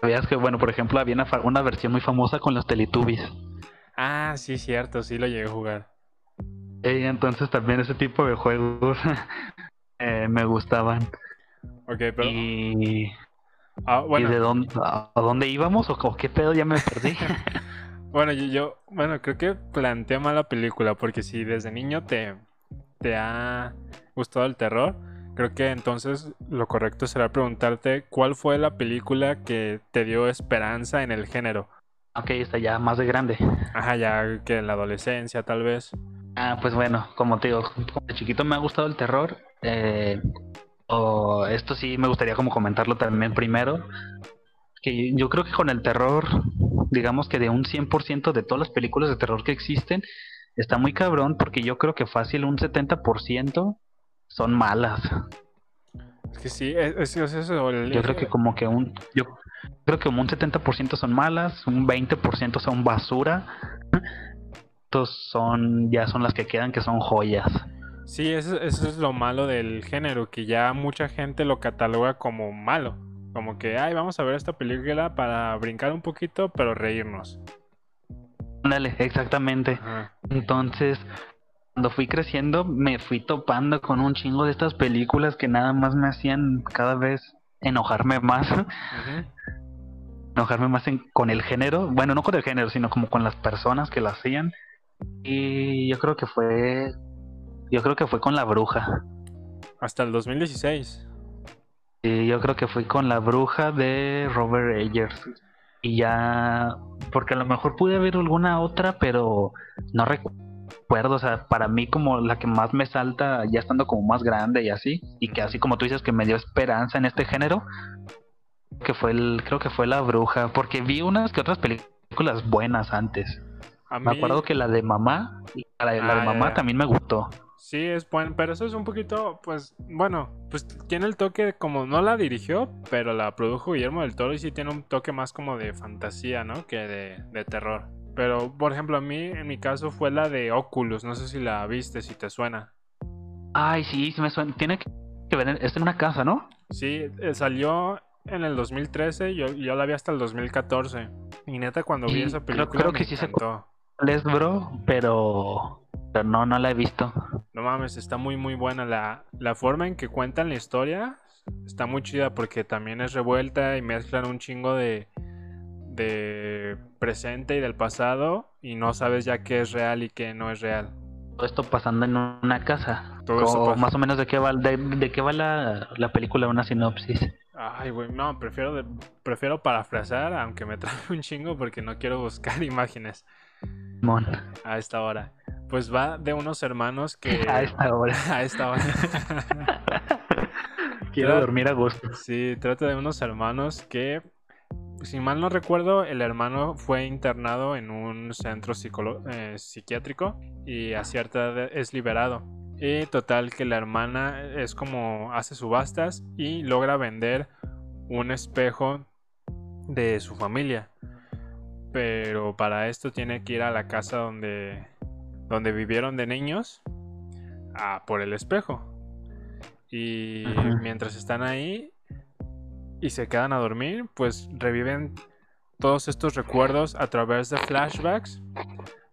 sabías que, bueno, por ejemplo, había una, versión muy famosa con los Teletubbies. Ah, sí, cierto, sí lo llegué a jugar. Eh, entonces también ese tipo de juegos *laughs* eh, me gustaban. Ok, pero... Y, ah, bueno. ¿y de dónde, a, a dónde íbamos o, o qué pedo? Ya me perdí. *laughs* Bueno, yo, yo- bueno, creo que planteé mal la película, porque si desde niño te, te ha gustado el terror, creo que entonces lo correcto será preguntarte cuál fue la película que te dio esperanza en el género. ok, está ya más de grande. Ajá, ya que en la adolescencia tal vez. Ah, pues bueno, como te digo, como de chiquito me ha gustado el terror. eh, o esto sí me gustaría como comentarlo también primero. Que yo creo que con el terror, digamos que de un 100% de todas las películas de terror que existen, está muy cabrón porque yo creo que fácil un 70% son malas. Es que sí, es, es- es eso. el- Yo creo que como que un yo creo que como un 70% son malas, un 20% son basura. Estos son ya son las que quedan que son joyas. Sí, eso, eso es lo malo del género, que ya mucha gente lo cataloga como malo. Como que, ay, vamos a ver esta película para brincar un poquito, pero reírnos. Ándale, exactamente. Entonces, cuando fui creciendo, me fui topando con un chingo de estas películas que nada más me hacían cada vez enojarme más. Enojarme más con el género. Bueno, no con el género, sino como con las personas que lo hacían. Y yo creo que fue. Yo creo que fue con la bruja. Hasta el 2016. Y yo creo que fui con la bruja de Robert Eggers. Y ya. Porque a lo mejor pude ver alguna otra, pero no recuerdo. O sea, para mí, como la que más me salta, ya estando como más grande y así. Y que así como tú dices, que me dio esperanza en este género. Que fue el. Creo que fue la bruja. Porque vi unas que otras películas buenas antes. Me acuerdo que la de mamá, la de, ah, mamá también me gustó. Sí, es bueno, pero eso es un poquito, pues, bueno, pues tiene el toque como no la dirigió, pero la produjo Guillermo del Toro y sí tiene un toque más como de fantasía, ¿no? Que de, terror. Pero, por ejemplo, a mí, en mi caso, fue la de Oculus. No sé si la viste, si te suena. Ay, sí, sí me suena. Tiene que ver, es en una casa, ¿no? Sí, eh, salió en el 2013, yo, yo la vi hasta el 2014. Y neta, cuando vi esa película, creo, que sí se les bro, pero, pero no, no la he visto. No mames, está muy, muy buena. La, la forma en que cuentan la historia está muy chida porque también es revuelta y mezclan un chingo de, de presente y del pasado y no sabes ya qué es real y qué no es real. Todo esto pasando en una casa. Todo más o menos de qué va, de, qué va la, la, película, una sinopsis. Ay, güey, no, prefiero, prefiero parafrasear, aunque me *laughs* trae un chingo porque no quiero buscar *laughs* imágenes. A esta hora. Pues va de unos hermanos que. *laughs* A esta hora. *laughs* A esta hora. *laughs* Quiero dormir a gusto. Sí, trata de unos hermanos que, si mal no recuerdo, el hermano fue internado en un centro eh, psiquiátrico y a cierta edad es liberado. Y total que la hermana es como hace subastas y logra vender un espejo de su familia pero para esto tiene que ir a la casa donde, donde vivieron de niños a por el espejo. Y mientras están ahí y se quedan a dormir, pues reviven todos estos recuerdos a través de flashbacks,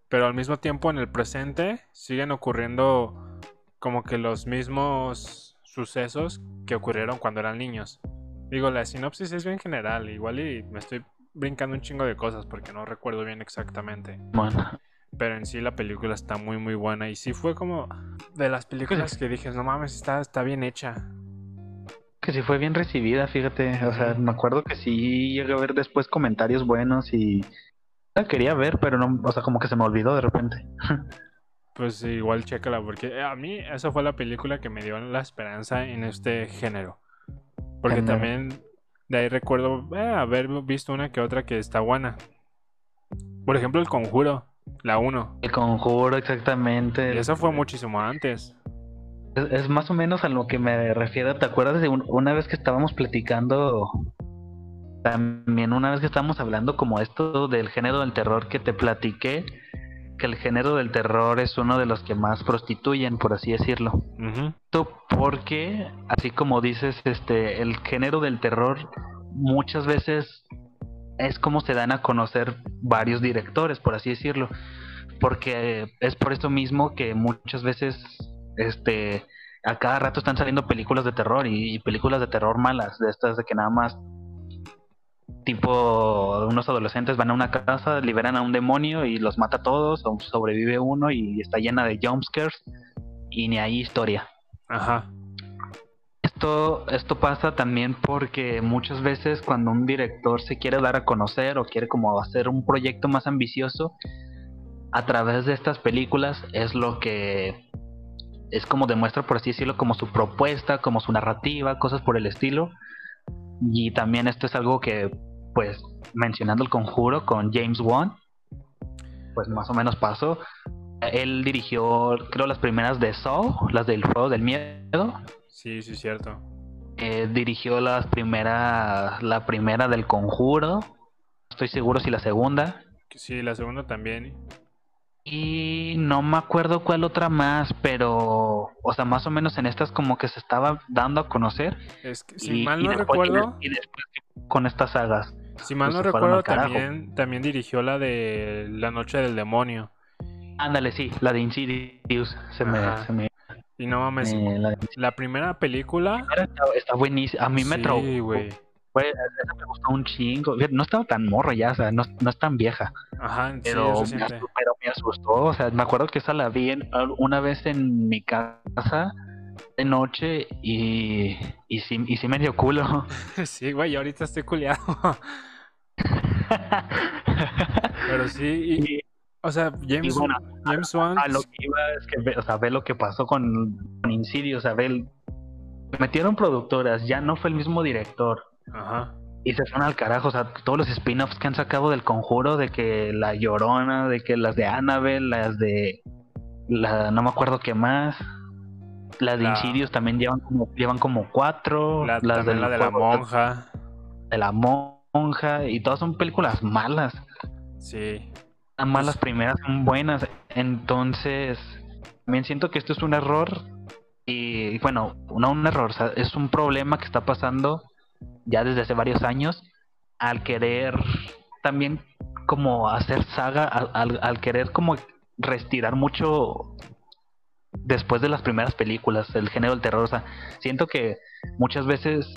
pero al mismo tiempo en el presente siguen ocurriendo como que los mismos sucesos que ocurrieron cuando eran niños. Digo, la sinopsis es bien general, igual y me estoy brincando un chingo de cosas porque no recuerdo bien exactamente. Bueno. Pero en sí la película está muy muy buena y sí fue como de las películas que dije, no mames, está, está bien hecha. Que sí fue bien recibida, fíjate. O sea, me acuerdo que sí llegué a ver después comentarios buenos y la quería ver, pero no, o sea, como que se me olvidó de repente. *laughs* Pues igual chécala, porque a mí esa fue la película que me dio la esperanza en este género. Porque también de ahí recuerdo eh, haber visto una que otra que está buena. Por ejemplo, El Conjuro, la 1. El Conjuro, exactamente. eso fue muchísimo antes. Es, más o menos a lo que me refiero. ¿Te acuerdas de una vez que estábamos platicando? También una vez que estábamos hablando como esto del género del terror que te platiqué, que el género del terror es uno de los que más prostituyen, por así decirlo. Porque, así como dices, este, el género del terror muchas veces es como se dan a conocer varios directores, por así decirlo. Porque es por eso mismo que muchas veces, este, a cada rato están saliendo películas de terror y películas de terror malas, de estas de que nada más tipo unos adolescentes van a una casa, liberan a un demonio y los mata a todos, o sobrevive uno y está llena de jumpscares y ni hay historia. Ajá. Esto, esto pasa también porque muchas veces cuando un director se quiere dar a conocer o quiere como hacer un proyecto más ambicioso, a través de estas películas es lo que es como demuestra, por así decirlo, como su propuesta, como su narrativa, cosas por el estilo. Y también esto es algo que pues mencionando el conjuro con James Wan, pues más o menos pasó. Él dirigió, creo, las primeras de Saw, las del juego del miedo. Sí, sí, cierto. Eh, dirigió las primeras, la primera del conjuro. Estoy seguro si la segunda. Sí, la segunda también. Y no me acuerdo cuál otra más, pero, o sea, más o menos en estas como que se estaba dando a conocer. Es que, si mal no recuerdo. Y después con estas sagas. Si mal no pues, fueron recuerdo, también, también dirigió la de La Noche del Demonio. Ándale, sí, la de Insidious. Se me, se me, Y no mames, me- la de la primera película. está, está buenísima. A mí me sí, traumó. güey. Fue- esa me gustó un chingo. No estaba tan morro ya, o sea, no, no es tan vieja. Ajá, Pero, me asustó, pero me asustó. O sea, me acuerdo que esa la vi en- una vez en mi casa de noche y, y, sí, y sí me dio culo. *laughs* *laughs* Sí, güey, ahorita estoy culiado. *laughs* Pero sí, y, y o sea, James, bueno, James Wan. a lo que iba es que, ve, o sea, ve lo que pasó con, con Insidious. O sea, ve el- metieron productoras, ya no fue el mismo director. Ajá. Y se fueron al carajo, o sea, todos los spin-offs que han sacado del conjuro, de que la Llorona, de que las de Annabelle, las de. La, no me acuerdo qué más. Las de La- Insidious también llevan como, llevan como cuatro. La, las del la de la monja. de la monja. Y todas son películas malas. Sí. Las malas primeras son buenas. Entonces, también siento que esto es un error. Y bueno, no un error, o sea, es un problema que está pasando ya desde hace varios años al querer también como hacer saga, al, al- querer como restirar mucho después de las primeras películas, el género del terror. O sea, siento que muchas veces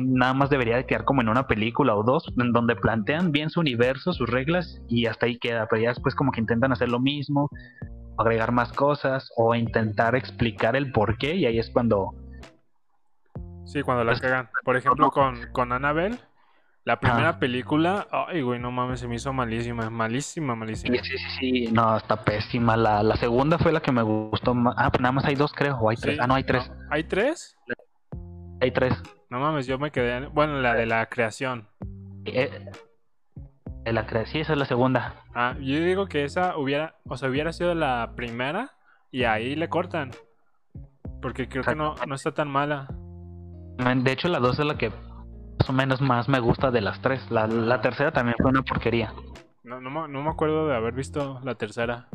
nada más debería de quedar como en una película o dos, en donde plantean bien su universo, sus reglas, y hasta ahí queda. Pero ya después como que intentan hacer lo mismo, agregar más cosas, o intentar explicar el por qué, y ahí es cuando Sí, cuando la cagan. Por ejemplo, con, con Annabelle, la primera Ah. película, ay, güey, no mames, se me hizo malísima, malísima, malísima. Sí, sí, sí, sí, no, está pésima. La, la segunda fue la que me gustó más. Ah, pues nada más hay dos, creo, o hay tres. Ah, no, hay tres. ¿no? ¿Hay tres? Hay tres. No mames, yo me quedé. en- Bueno, la de la creación. Eh, de la cre- sí, esa es la segunda. Ah, yo digo que esa hubiera, o sea, hubiera sido la primera y ahí le cortan. Porque creo que no, no está tan mala. De hecho, la dos es la que más o menos más me gusta de las tres. La, la tercera también fue una porquería. No, no, me- no me acuerdo de haber visto la tercera.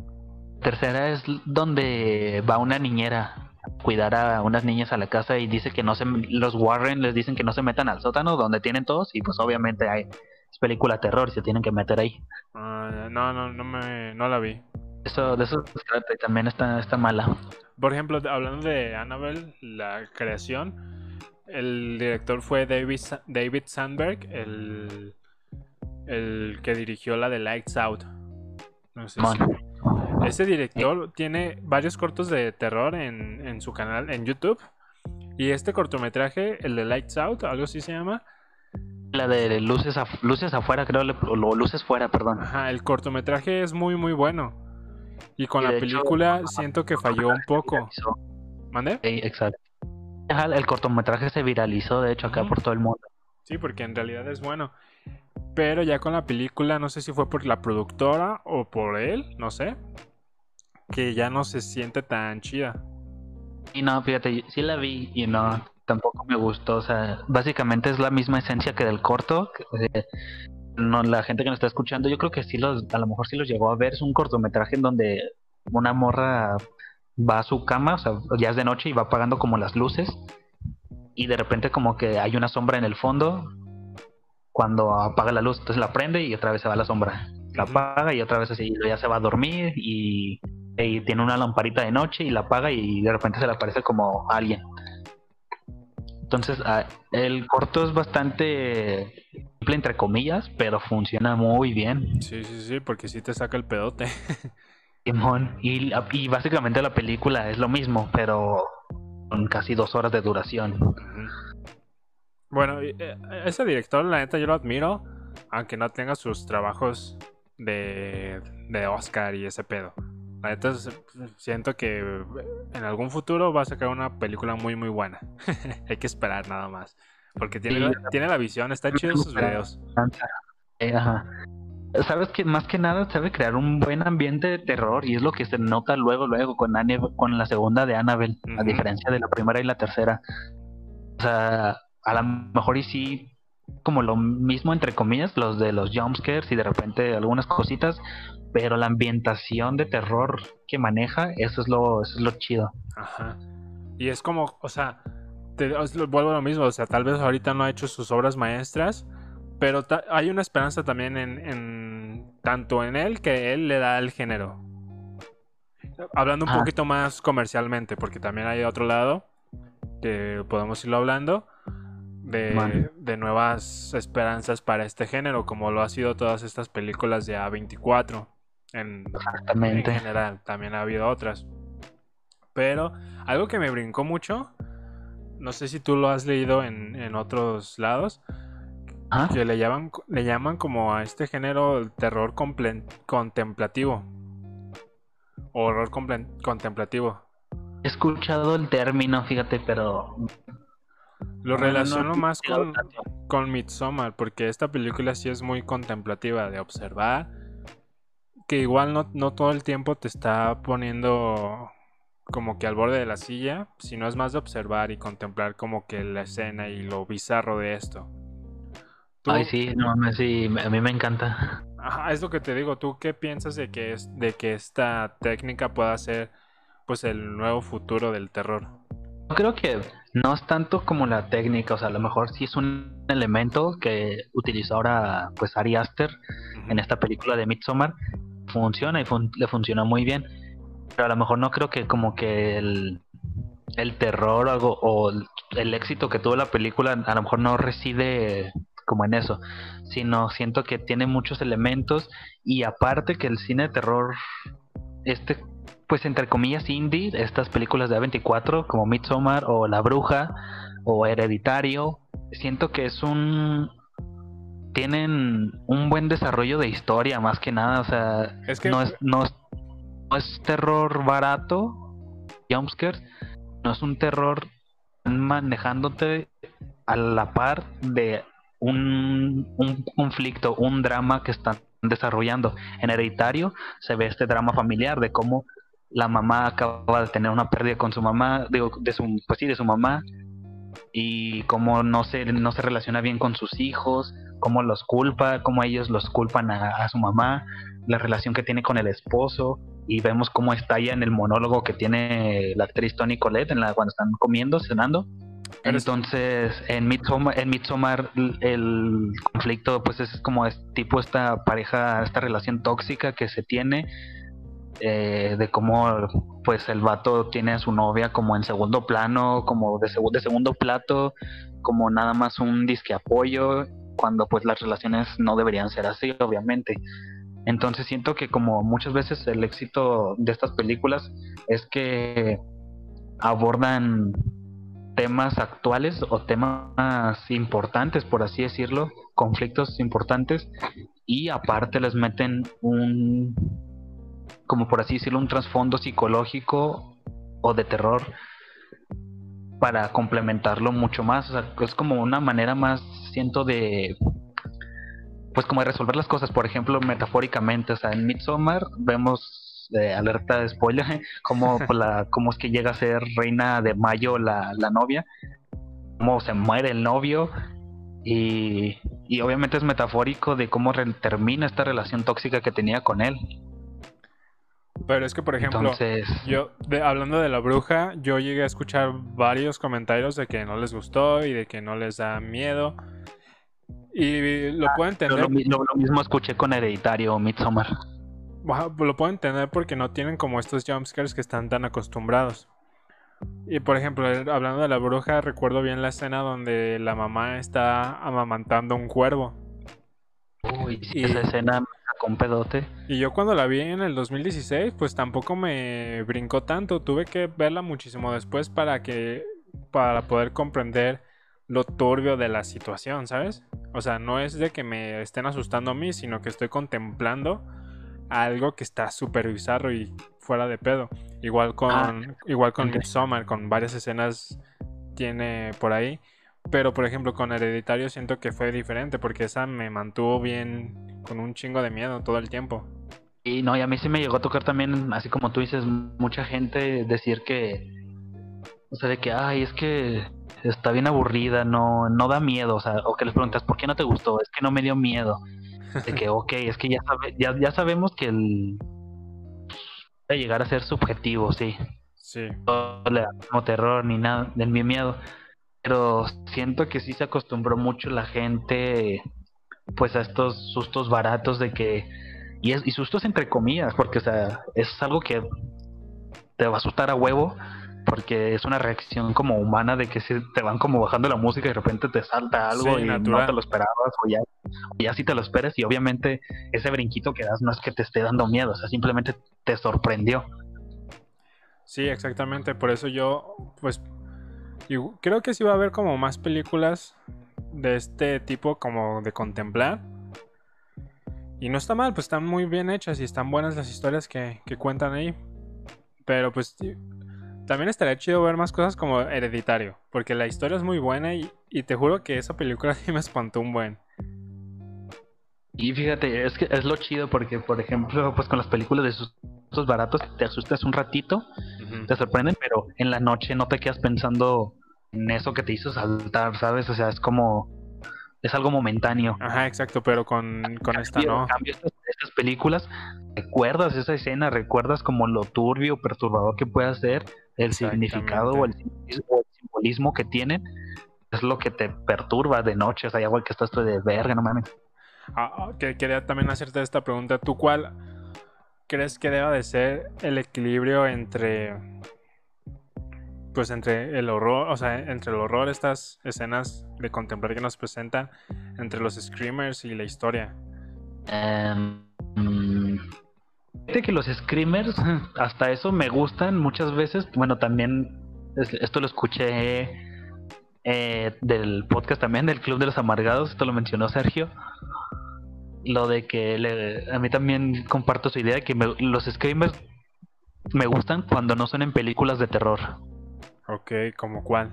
Tercera es donde va una niñera a cuidar a unas niñas a la casa y dice que no se los Warren les dicen que no se metan al sótano donde tienen todos y pues obviamente hay es película terror y se tienen que meter ahí. Ah, no, no, no me, no la vi. Eso de eso se trata y también está está mala. Por ejemplo, hablando de Annabelle, la creación, el director fue David, David Sandberg, el, el que dirigió la de Lights Out. No sé si- Ese director tiene varios cortos de terror en, en su canal en YouTube. Y este cortometraje, el de Lights Out, algo así se llama. La de luces af- luces afuera creo o luces fuera, perdón. Ajá, el cortometraje es muy, muy bueno. Y con Y la hecho, película siento que falló un poco. ¿Mande? Sí, exacto. El cortometraje se viralizó de hecho acá por todo el mundo. Sí, porque en realidad es bueno. Pero ya con la película, no sé si fue por la productora o por él, no sé. Que ya no se siente tan chida. Y no, fíjate, sí la vi y no, tampoco me gustó. O sea, básicamente es la misma esencia que del corto. que, no, la gente que nos está escuchando, yo creo que sí los, a lo mejor sí los llegó a ver. Es un cortometraje en donde una morra va a su cama, o sea, ya es de noche y va apagando como las luces. Y de repente como que hay una sombra en el fondo. Cuando apaga la luz, entonces la prende y otra vez se va la sombra. La apaga y otra vez así, ya se va a dormir y y tiene una lamparita de noche y la apaga y de repente se le aparece como alguien. Entonces, ah, el corto es bastante simple, entre comillas, pero funciona muy bien. Sí, sí, sí, porque sí te saca el pedote. *laughs* Simón. Y, y básicamente la película es lo mismo, pero con casi dos horas de duración. Bueno, eh, ese director, la neta, yo lo admiro. Aunque no tenga sus trabajos de, de Oscar y ese pedo. La neta, siento que en algún futuro va a sacar una película muy, muy buena. *laughs* Hay que esperar nada más. Porque tiene, Sí. la, tiene la visión, está chido sus videos. Eh, ajá. Sabes que más que nada sabe crear un buen ambiente de terror y es lo que se nota luego, luego con, Anne- con la segunda de Annabelle, a diferencia de la primera y la tercera. O sea, a lo mejor y sí, como lo mismo entre comillas, los de los jumpscares y de repente algunas cositas, pero la ambientación de terror que maneja, eso es lo, eso es lo chido. Ajá. Y es como, o sea, te, vuelvo a lo mismo, o sea, tal vez ahorita no ha hecho sus obras maestras, pero hay una esperanza también en, tanto en él que él le da el género. Hablando un poquito más comercialmente, porque también hay otro lado que podemos irlo hablando de, de, nuevas esperanzas para este género, como lo ha sido todas estas películas de A24. En, en general, también ha habido otras. Pero algo que me brincó mucho, no sé si tú lo has leído en, en otros lados, que le llaman, le llaman como a este género terror contemplativo. Horror contemplativo. He escuchado el término, fíjate, pero... Lo relaciono más con, con Midsommar, porque esta película sí es muy contemplativa de observar, que igual no, no todo el tiempo te está poniendo como que al borde de la silla, sino es más de observar y contemplar como que la escena y lo bizarro de esto. Ay, sí, no, sí, a mí me encanta. Ajá, es lo que te digo. ¿Tú qué piensas de que, es, de que esta técnica pueda ser pues el nuevo futuro del terror? Creo que no es tanto como la técnica, o sea, a lo mejor sí es un elemento que utilizó ahora pues Ari Aster en esta película de Midsommar. Funciona y le funciona muy bien. Pero a lo mejor no creo que como que el, el terror o, algo, o el éxito que tuvo la película a lo mejor no reside como en eso, sino siento que tiene muchos elementos y aparte que el cine de terror, este, pues entre comillas indie, estas películas de A24 como Midsommar o La Bruja o Hereditario, siento que es un tienen un buen desarrollo de historia más que nada, o sea, no, es, no, es terror barato, jumpscares, no es un terror manejándote a la par de un, conflicto, un drama que están desarrollando. En Hereditario se ve este drama familiar de cómo la mamá acaba de tener una pérdida con su mamá, digo, de su, pues sí, de su mamá, y cómo no se, no se relaciona bien con sus hijos, cómo los culpa, cómo ellos los culpan a, su mamá, la relación que tiene con el esposo, y vemos cómo estalla en el monólogo que tiene la actriz Tony Colette en la, cuando están comiendo, cenando, entonces, en Midsommar, en Midsommar el conflicto pues es como es, tipo esta pareja, esta relación tóxica que se tiene, eh, de cómo pues el vato tiene a su novia como en segundo plano, como de, de segundo plato, como nada más un disque apoyo, cuando pues las relaciones no deberían ser así, obviamente. Entonces siento que como muchas veces el éxito de estas películas es que abordan temas actuales o temas importantes, por así decirlo, conflictos importantes, y aparte les meten un, como por así decirlo, un trasfondo psicológico o de terror para complementarlo mucho más. O sea, es como una manera más, siento, de pues como de resolver las cosas, por ejemplo, metafóricamente, o sea, en Midsommar vemos de alerta de spoiler, *laughs* cómo, la, cómo es que llega a ser reina de mayo la, novia, cómo se muere el novio y, y obviamente es metafórico de cómo termina esta relación tóxica que tenía con él. Pero es que, por ejemplo, yo, hablando de la bruja, yo llegué a escuchar varios comentarios de que no les gustó y de que no les da miedo. Y lo ah, puedo entender. Lo, lo, mismo escuché con Hereditario Midsommar lo puedo entender porque no tienen como estos jumpscares que están tan acostumbrados. Y por ejemplo, hablando de la bruja, recuerdo bien la escena donde la mamá está amamantando un cuervo. Uy, y, esa escena con pedote. Y yo cuando la vi en el 2016, pues tampoco me brincó tanto. Tuve que verla muchísimo después para que para poder comprender lo turbio de la situación, ¿sabes? O sea, no es de que me estén asustando a mí, sino que estoy contemplando algo que está súper bizarro y fuera de pedo. Igual con, ah, igual con Midsommar, con varias escenas tiene por ahí. Pero por ejemplo con Hereditario siento que fue diferente porque esa me mantuvo bien con un chingo de miedo todo el tiempo. Y no, y a mí sí me llegó a tocar también, así como tú dices, mucha gente decir que, o sea, de que, ay, es que está bien aburrida, no, no da miedo, o sea, o que les preguntas, ¿por qué no te gustó? Es que no me dio miedo. *laughs* De que, ok, es que ya, ya, ya sabemos que el. puede llegar a ser subjetivo, sí. Sí. No le da terror ni nada, del mi miedo. Pero siento que sí se acostumbró mucho la gente pues a estos sustos baratos de que y, es, y sustos entre comillas, porque o sea, es algo que te va a asustar a huevo, porque es una reacción como humana de que si te van como bajando la música y de repente te salta algo y no te lo esperabas o ya, o ya sí te lo esperas y obviamente ese brinquito que das no es que te esté dando miedo, o sea, simplemente te sorprendió. Sí, exactamente, por eso yo pues creo que sí va a haber como más películas de este tipo como de contemplar. Y no está mal, pues están muy bien hechas y están buenas las historias que, que cuentan ahí. Pero pues también estaría chido ver más cosas como Hereditario, porque la historia es muy buena y, te juro que esa película *laughs* sí me espantó un buen. Y fíjate, es que es lo chido porque, por ejemplo, pues con las películas de sustos baratos te asustas un ratito, te sorprenden, pero en la noche no te quedas pensando en eso que te hizo saltar, ¿sabes? O sea, es como es algo momentáneo. Ajá, exacto, pero con, con esta no. En cambio, estas, películas, recuerdas esa escena, recuerdas como lo turbio, perturbador que puede ser, el significado o el, simbolismo que tienen, es lo que te perturba de noche, o sea, igual que estás tú de verga, no mames. Ah, ah, que quería también hacerte esta pregunta, ¿tú cuál crees que deba de ser el equilibrio entre pues entre el horror, o sea, entre el horror, estas escenas de contemplar que nos presentan, entre los screamers y la historia. Um, que los screamers, hasta eso me gustan muchas veces. Bueno, también esto lo escuché eh, del podcast también, del Club de los Amargados, esto lo mencionó Sergio. Lo de que a mí también comparto su idea de que los screamers me gustan cuando no son en películas de terror. Ok, ¿como cuál?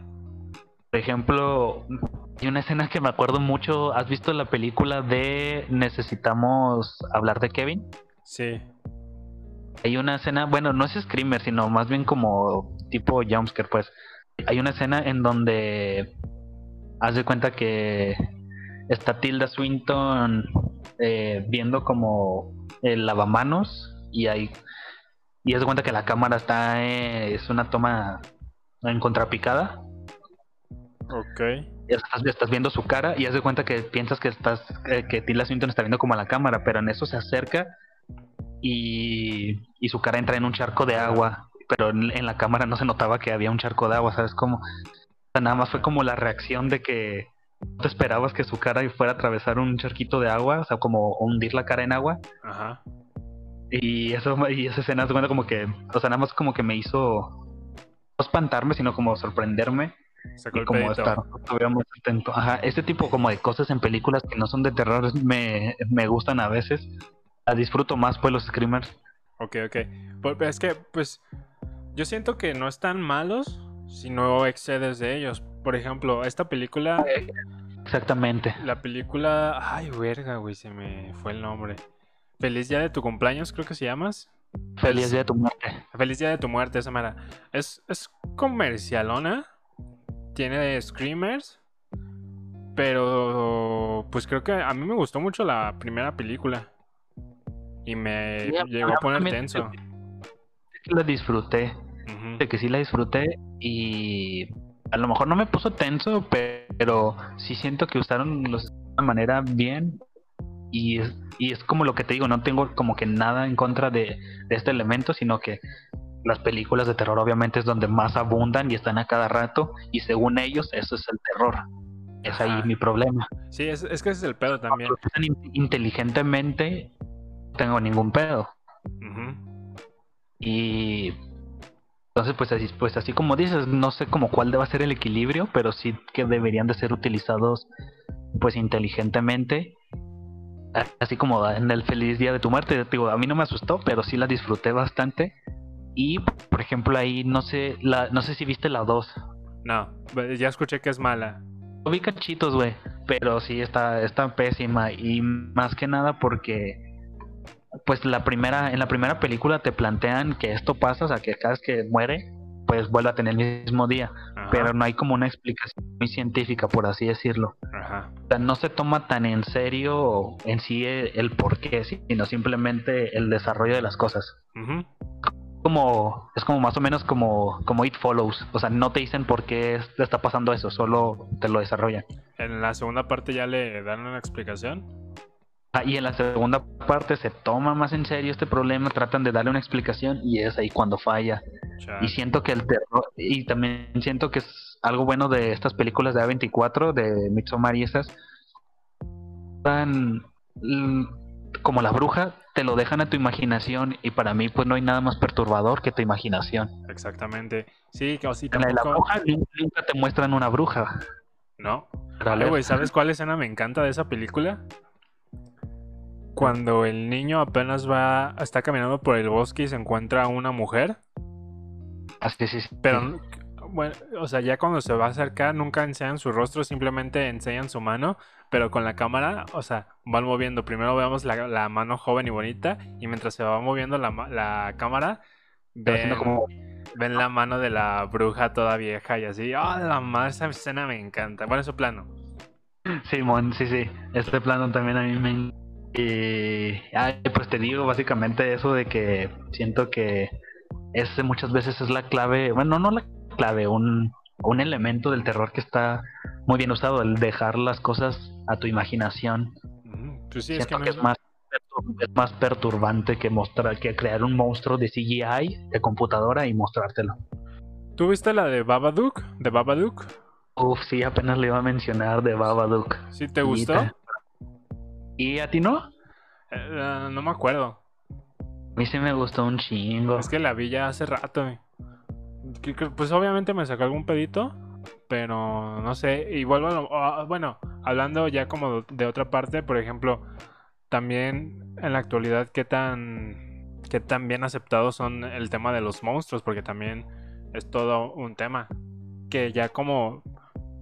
Por ejemplo, hay una escena que me acuerdo mucho. ¿Has visto la película de Necesitamos hablar de Kevin? Sí. Hay una escena, bueno, no es Screamer, sino más bien como tipo jumpscare, pues. Hay una escena en donde haz de cuenta que está Tilda Swinton eh, viendo como el lavamanos y hay y haz de cuenta que la cámara está eh, es una toma en contrapicada. Ok. Estás, estás, viendo su cara y haz de cuenta que piensas que estás eh, que Tilda Swinton está viendo como a la cámara, pero en eso se acerca y, y su cara entra en un charco de agua, pero en, la cámara no se notaba que había un charco de agua, ¿sabes cómo? nada más fue como la reacción de que no te esperabas que su cara fuera a atravesar un charquito de agua, o sea, como hundir la cara en agua. Ajá. Y eso y esa escena cuenta como que, o sea, nada más como que me hizo no espantarme, sino como sorprenderme. y como estar muy atento. Ajá, ese tipo como de cosas en películas que no son de terror me, me gustan a veces. La disfruto más pues los screamers. Ok, ok. Es que pues yo siento que no están malos si no excedes de ellos. Por ejemplo, esta película... Exactamente. La película... Ay, verga, güey, se me fue el nombre. Feliz día de tu cumpleaños, creo que se llamas. Feliz día de tu muerte. Feliz día de tu muerte, esa mera. Es, es comercialona. Tiene screamers. Pero pues creo que a mí me gustó mucho la primera película. Y me llegó a poner tenso. La disfruté. De que sí la disfruté. Y a lo mejor no me puso tenso, pero sí siento que usaron los de una manera bien y es, y es como lo que te digo, no tengo como que nada en contra de, este elemento, sino que las películas de terror obviamente es donde más abundan y están a cada rato y según ellos eso es el terror. Es ahí mi problema. Sí, es, es que ese es el pedo también. inteligentemente tengo ningún pedo. Y entonces pues así, pues así como dices, no sé como cuál debe ser el equilibrio, pero sí que deberían de ser utilizados pues inteligentemente así como en el feliz día de tu muerte, digo, a mí no me asustó, pero sí la disfruté bastante. Y, por ejemplo, ahí no sé, la, no sé si viste la 2. No, ya escuché que es mala. Vi cachitos, güey, pero sí está, está pésima. Y más que nada porque pues la primera, en la primera película te plantean que esto pasa, o sea que cada vez que muere, pues vuelve a tener el mismo día pero no hay como una explicación muy científica, por así decirlo. O sea, no se toma tan en serio en sí el, por qué, sino simplemente el desarrollo de las cosas. Como, es como más o menos como, como It Follows. O sea, no te dicen por qué está pasando eso, solo te lo desarrollan. ¿En la segunda parte ya le dan una explicación? Ah, y en la segunda parte se toma más en serio este problema, tratan de darle una explicación y es ahí cuando falla. Y siento que el terror, y también siento que es algo bueno de estas películas de A24, de Midsommar y esas, tan como la bruja, te lo dejan a tu imaginación y para mí pues no hay nada más perturbador que tu imaginación. Exactamente. Sí, que tampoco... la, la bruja nunca te muestran una bruja. No. Vale, ¿sabes cuál escena me encanta de esa película? Cuando el niño apenas va, está caminando por el bosque y se encuentra a una mujer. Así sí, sí. Pero, bueno, o sea, ya cuando se va a acercar, nunca enseñan su rostro, simplemente enseñan su mano, pero con la cámara, o sea, van moviendo. Primero vemos la, mano joven y bonita, y mientras se va moviendo la, la cámara, ven, como... ven la mano de la bruja toda vieja y así. ¡Ah, la madre! Esa escena me encanta. Bueno, su plano. Simón, sí, sí. Este plano también a mí me y pues te digo básicamente eso de que siento que ese muchas veces es la clave, bueno, no la clave, un, un elemento del terror que está muy bien usado, el dejar las cosas a tu imaginación. Pues sí, es que, es, más, es más perturbante que mostrar que crear un monstruo de CGI de computadora y mostrártelo. ¿Tú viste la de Babadook? ¿De Babadook? Uf, sí, apenas le iba a mencionar de Babadook. ¿Sí te gustó? ¿Y a ti no? Eh, no me acuerdo. A mí sí me gustó un chingo. Es que la vi ya hace rato. Pues obviamente me sacó algún pedito. Pero no sé. Y vuelvo a Bueno, hablando ya como de otra parte, por ejemplo, también en la actualidad, ¿qué tan, qué tan bien aceptados son el tema de los monstruos? Porque también es todo un tema. Que ya como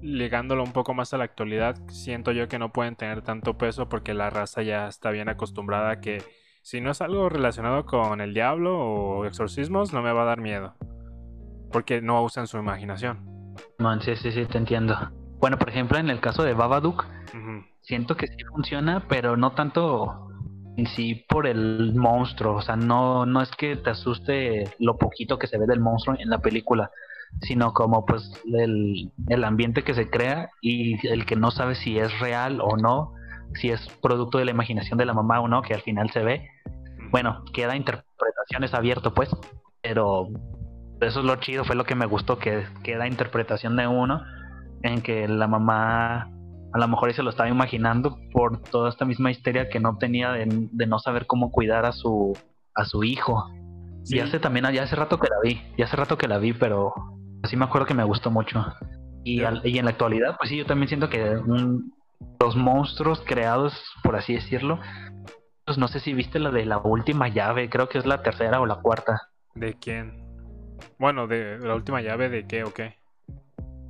ligándolo un poco más a la actualidad, siento yo que no pueden tener tanto peso porque la raza ya está bien acostumbrada a que si no es algo relacionado con el diablo o exorcismos, no me va a dar miedo. Porque no usan su imaginación. Man, sí, sí, sí, te entiendo. Bueno, por ejemplo, en el caso de Babadook, siento que sí funciona, pero no tanto en sí por el monstruo. O sea, no, no es que te asuste lo poquito que se ve del monstruo en la película, sino como pues el, el ambiente que se crea y el que no sabe si es real o no, si es producto de la imaginación de la mamá o no, que al final se ve. Bueno, queda interpretaciones abierto pues, pero eso es lo chido, fue lo que me gustó, que queda interpretación de uno, en que la mamá a lo mejor se lo estaba imaginando por toda esta misma histeria que no tenía de, no saber cómo cuidar a su, a su hijo. Y hace también, ya hace rato que la vi, ya hace rato que la vi, pero así me acuerdo que me gustó mucho. Y, y en la actualidad, pues sí, yo también siento que los monstruos creados, por así decirlo, pues no sé si viste la de la última llave, creo que es la tercera o la cuarta. ¿De quién? Bueno, de la última llave, ¿de qué o qué?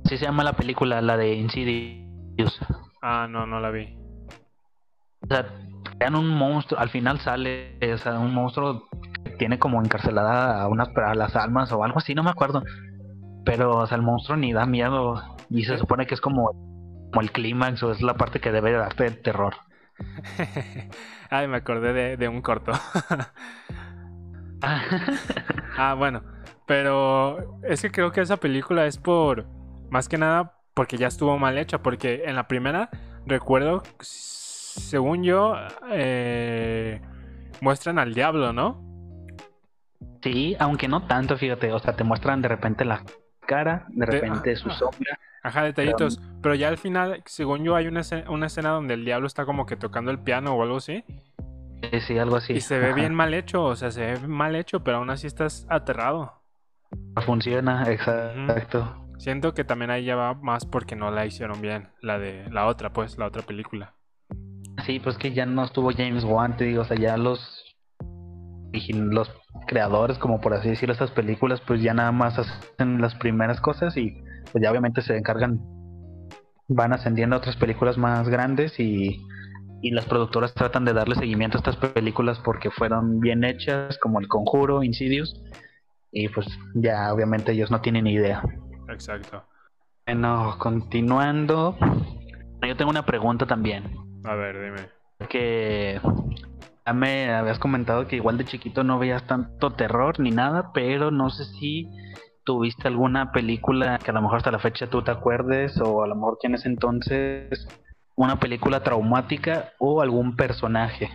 Sí se llama la película, la de Insidious. Ah, no, no la vi. O sea, crean un monstruo, al final sale, o sea, un monstruo que tiene como encarcelada a unas a las almas o algo así, no me acuerdo. Pero, o sea, el monstruo ni da miedo. Y se supone que es como, como el clímax o es la parte que debe darte terror. *laughs* Ay, me acordé de, un corto. *laughs* ah, bueno. Pero es que creo que esa película es por. Más que nada porque ya estuvo mal hecha. Porque en la primera, recuerdo, según yo, eh, muestran al diablo, ¿no? Sí, aunque no tanto, fíjate. O sea, te muestran de repente la cara, de repente su sombra. Ajá, detallitos. Pero, ya al final, según yo, hay una escena, donde el diablo está como que tocando el piano o algo así. Sí, sí, algo así. Y se ve bien mal hecho, o sea, se ve mal hecho, pero aún así estás aterrado. Funciona, exacto. Siento que también ahí ya va más porque no la hicieron bien, la de la otra, pues, la otra película. Sí, pues que ya no estuvo James Wan, te digo, o sea, ya los los creadores, como por así decirlo, estas películas, pues ya nada más hacen las primeras cosas y pues ya obviamente se encargan, van ascendiendo a otras películas más grandes y, y las productoras tratan de darle seguimiento a estas películas porque fueron bien hechas, como El Conjuro, Insidious, y pues ya obviamente ellos no tienen ni idea. Exacto. Bueno, continuando, yo tengo una pregunta también. A ver, dime. Que ya me habías comentado que igual de chiquito no veías tanto terror ni nada, pero no sé si tuviste alguna película que a lo mejor hasta la fecha tú te acuerdes o a lo mejor que en ese entonces una película traumática o algún personaje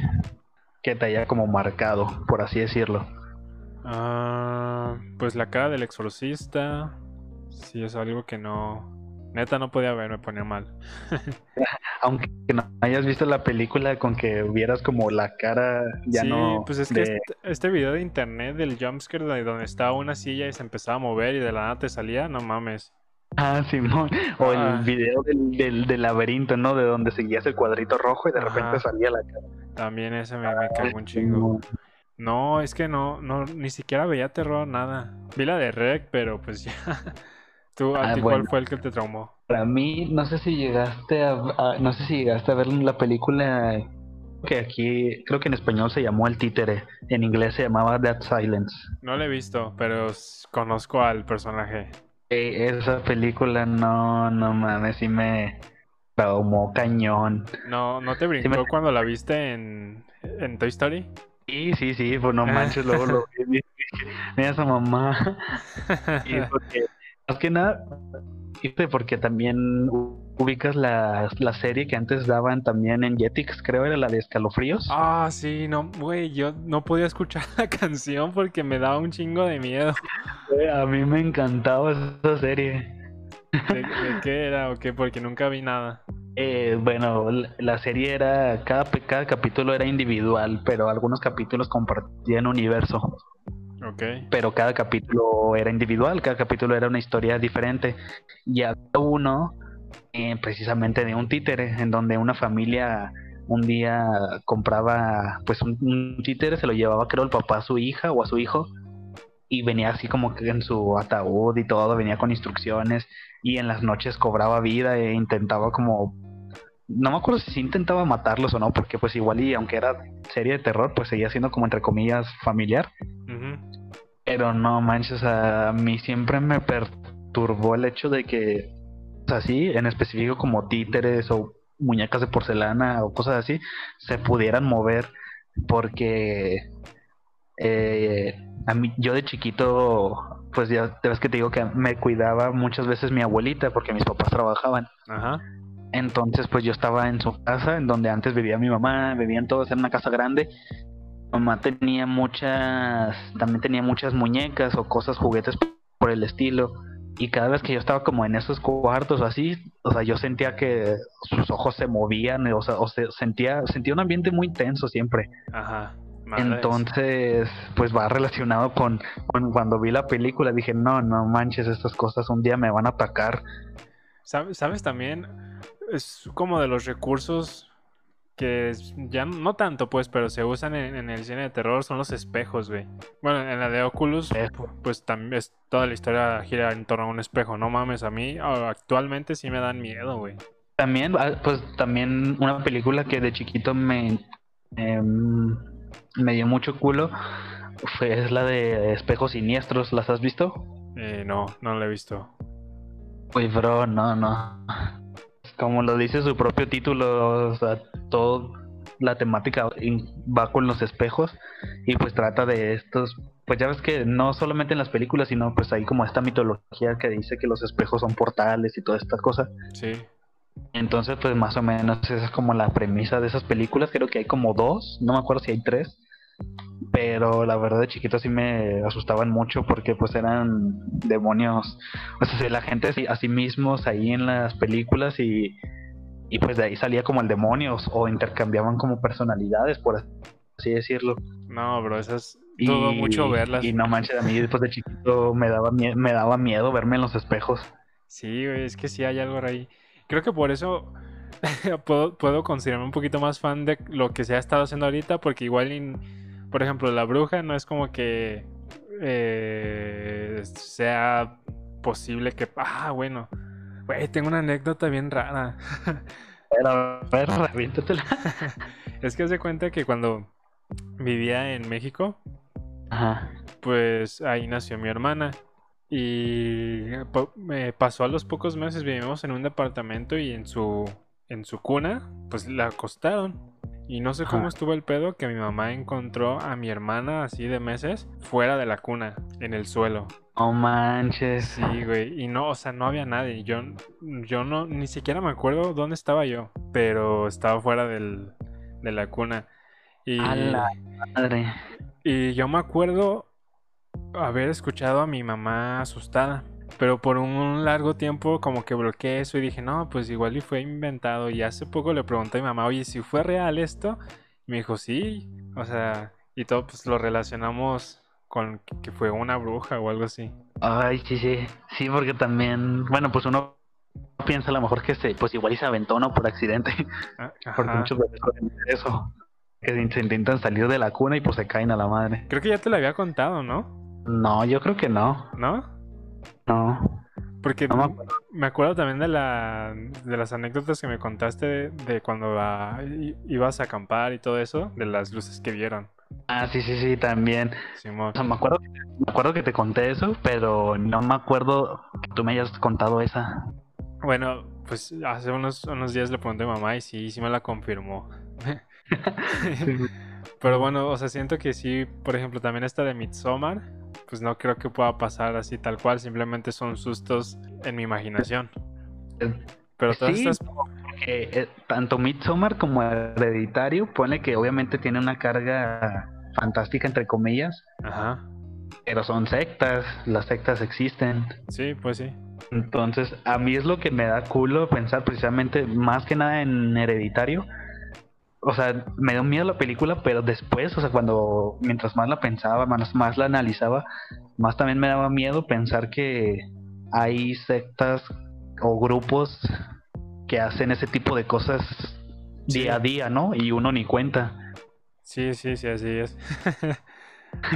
que te haya como marcado, por así decirlo. Ah, pues la cara del exorcista. Sí, es algo que no. Neta no podía ver, me ponía mal. *laughs* Aunque no hayas visto la película con que vieras como la cara ya sí, no. pues es que este, este video de internet del jumpscare de donde estaba una silla y se empezaba a mover y de la nada te salía, no mames. Ah, Simón. O Ah. el video del, del, del laberinto, ¿no? De donde seguías el cuadrito rojo y de repente salía la cara. También ese me, me cagó un chingo. No, es que no, no, ni siquiera veía terror, nada. Vi la de Rec, pero pues ya. *laughs* ¿Tú, a Ah, ti cuál fue el que te traumó? Para mí, no sé si llegaste a, a- no sé si llegaste a ver la película que aquí creo que en español se llamó El Títere, en inglés se llamaba Dead Silence. No la he visto, pero conozco al personaje. Eh, esa película no, no mames, sí me traumó cañón. No, ¿no te brincó me- cuando la viste en, en Toy Story? Sí, sí, sí, pues no manches, luego lo vi, *laughs* mira a su mamá. *laughs* Y porque, más que nada, viste, porque también ubicas la, la serie que antes daban también en Jetix, creo era la de Escalofríos. Ah, sí, no, güey, yo no podía escuchar *laughs* la canción porque me daba un chingo de miedo. A mí me encantaba esa serie. ¿De, de qué era o qué? Porque nunca vi nada. Eh, bueno, la- serie era, cada, cada capítulo era individual, pero algunos capítulos compartían universo. Pero cada capítulo era individual, cada capítulo era una historia diferente. Y había uno eh, precisamente de un títere, en donde una familia un día compraba pues un, títere, se lo llevaba creo el papá a su hija o a su hijo, y venía así como que en su ataúd y todo, venía con instrucciones, y en las noches cobraba vida e intentaba como... No me acuerdo si intentaba matarlos o no, porque pues igual y aunque era serie de terror, pues seguía siendo como entre comillas familiar. Pero no manches, a mí siempre me perturbó el hecho de que, o sea, sí, en específico como títeres o muñecas de porcelana o cosas así, se pudieran mover porque eh, a mí, yo de chiquito, pues ya te ves que te digo que me cuidaba muchas veces mi abuelita porque mis papás trabajaban. Ajá. Entonces, pues yo estaba en su casa, en donde antes vivía mi mamá, vivían todos en una casa grande. Mamá tenía muchas, también tenía muchas muñecas o cosas, juguetes por el estilo. Y cada vez que yo estaba como en esos cuartos o así, o sea, yo sentía que sus ojos se movían, o sea, o se, sentía, sentía un ambiente muy tenso siempre. Ajá. Entonces, pues va relacionado con, con cuando vi la película, dije, no, no manches, estas cosas un día me van a atacar. ¿Sabes, sabes también? Es como de los recursos que ya no tanto, pues, pero se usan en, en el cine de terror, son los espejos, güey. Bueno, en la de Oculus, Espejo. pues también es, toda la historia gira en torno a un espejo. No mames, a mí actualmente sí me dan miedo, güey. También, ah, pues también una película que de chiquito me, em, me dio mucho culo fue es la de Espejos Siniestros, ¿las has visto? Eh, no, no lo he visto. Uy, bro, no, no. Como lo dice su propio título, o sea, todo la temática va con los espejos y pues trata de estos, pues ya ves que no solamente en las películas, sino pues hay como esta mitología que dice que los espejos son portales y todas estas cosas. Sí. Entonces, pues más o menos esa es como la premisa de esas películas. Creo que hay como dos, no me acuerdo si hay tres. Pero la verdad de chiquito sí me asustaban mucho porque pues eran demonios. O sea, la gente así- a sí mismos ahí en las películas y, y pues de ahí salía como el demonio o intercambiaban como personalidades, por así decirlo. No, bro, esas Y, dudo mucho verlas. y no manches, a mí después de chiquito me daba, me daba miedo verme en los espejos. Sí, güey, es que sí hay algo ahí. Creo que por eso *laughs* puedo, puedo considerarme un poquito más fan de lo que se ha estado haciendo ahorita, porque igual, in- por ejemplo, La Bruja no es como que eh, sea posible que... Ah, bueno. Güey, tengo una anécdota bien rara. *laughs* Pero, ver, reviéntatela. *laughs* Es que hace cuenta que cuando vivía en México, Ajá. pues ahí nació mi hermana. Y pasó a los pocos meses, vivimos en un departamento y en su, en su cuna, pues la acostaron. Y no sé cómo estuvo el pedo que mi mamá encontró a mi hermana así de meses fuera de la cuna, en el suelo. Oh manches. Sí, güey. Y no, o sea, no había nadie. Yo, yo no, ni siquiera me acuerdo dónde estaba yo. Pero estaba fuera del, de la cuna. Y, A la madre. y yo me acuerdo haber escuchado a mi mamá asustada. Pero por un largo tiempo como que bloqueé eso y dije, no, pues igual y fue inventado. Y hace poco le pregunté a mi mamá, oye, si fue real esto. Y me dijo, sí. O sea, y todo pues lo relacionamos con que fue una bruja o algo así. Ay, sí, sí. Sí, porque también, bueno, pues uno piensa a lo mejor que se, pues igual y se aventó, ¿no? Por accidente. Ah, *laughs* Porque muchos hacer eso. Que se intentan salir de la cuna y pues se caen a la madre. Creo que ya te lo había contado, ¿no? No, yo creo que no. ¿No? No. Porque No me acuerdo. me acuerdo también de, la, de las anécdotas que me contaste de, de cuando ah, ibas a acampar y todo eso, de las luces que vieron. Ah, sí, sí, sí, también. Simón. O sea, me acuerdo, me acuerdo que te conté eso, pero no me acuerdo que tú me hayas contado esa. Bueno, pues hace unos, unos días le pregunté a mamá y sí, sí me la confirmó. *laughs* *laughs* Pero bueno, o sea, siento que sí, por ejemplo, también esta de Midsommar, pues no creo que pueda pasar así tal cual, simplemente son sustos en mi imaginación. Pero todas Sí, estas... porque, eh, tanto Midsommar como Hereditario, pone que obviamente tiene una carga fantástica, entre comillas, Ajá, pero son sectas, las sectas existen. sí, pues sí. Entonces, a mí es lo que me da culo pensar precisamente más que nada en Hereditario. O sea, me dio miedo la película, pero después, o sea, cuando mientras más la pensaba, más, más la analizaba, más también me daba miedo pensar que hay sectas o grupos que hacen ese tipo de cosas Sí. día a día, ¿no? Y uno ni cuenta. Sí, sí, sí, así es. *laughs*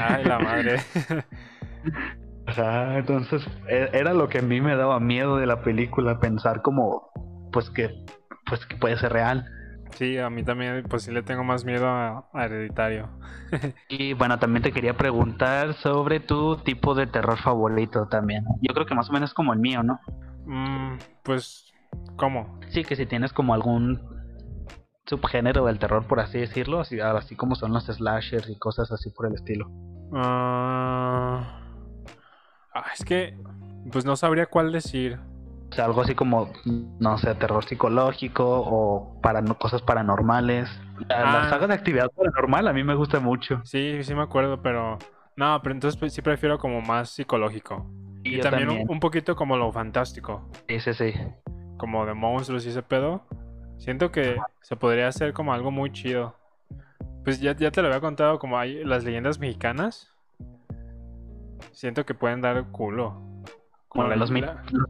Ay, la madre. *laughs* O sea, entonces e- era lo que a mí me daba miedo de la película, pensar como, pues que, pues que puede ser real. Sí, a mí también, pues sí le tengo más miedo a, a Hereditario. *laughs* Y bueno, también te quería preguntar sobre tu tipo de terror favorito también. Yo creo que más o menos como el mío, ¿no? Mm, pues, ¿cómo? Sí, que si tienes como algún subgénero del terror, por así decirlo, así, así como son los slashers y cosas así por el estilo. Ah, ah, es que, pues no sabría cuál decir. O sea, algo así como, no sé, terror psicológico o para, cosas paranormales. La, la Ah. saga de actividad paranormal a mí me gusta mucho. Sí, sí me acuerdo, pero... No, pero entonces pues, sí prefiero como más psicológico. Y, también, un- también. Un, poquito como lo fantástico. Sí, sí, sí. Como de monstruos y ese pedo. Siento que se podría hacer como algo muy chido. Pues ya, ya te lo había contado, como hay las leyendas mexicanas. Siento que pueden dar culo. Como la- los, la- los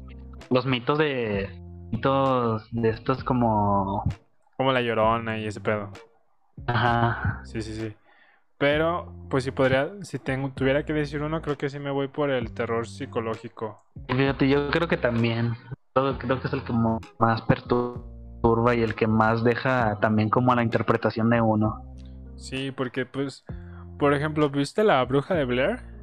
mitos de mitos de estos como como la llorona y ese pedo. ajá Sí, sí, sí. Pero, pues si podría, si tengo, tuviera que decir uno, creo que sí me voy por el terror psicológico. fíjate yo creo que también creo que es el que más perturba y el que más deja también como a la interpretación de uno Sí, porque pues, por ejemplo, ¿viste la bruja de Blair?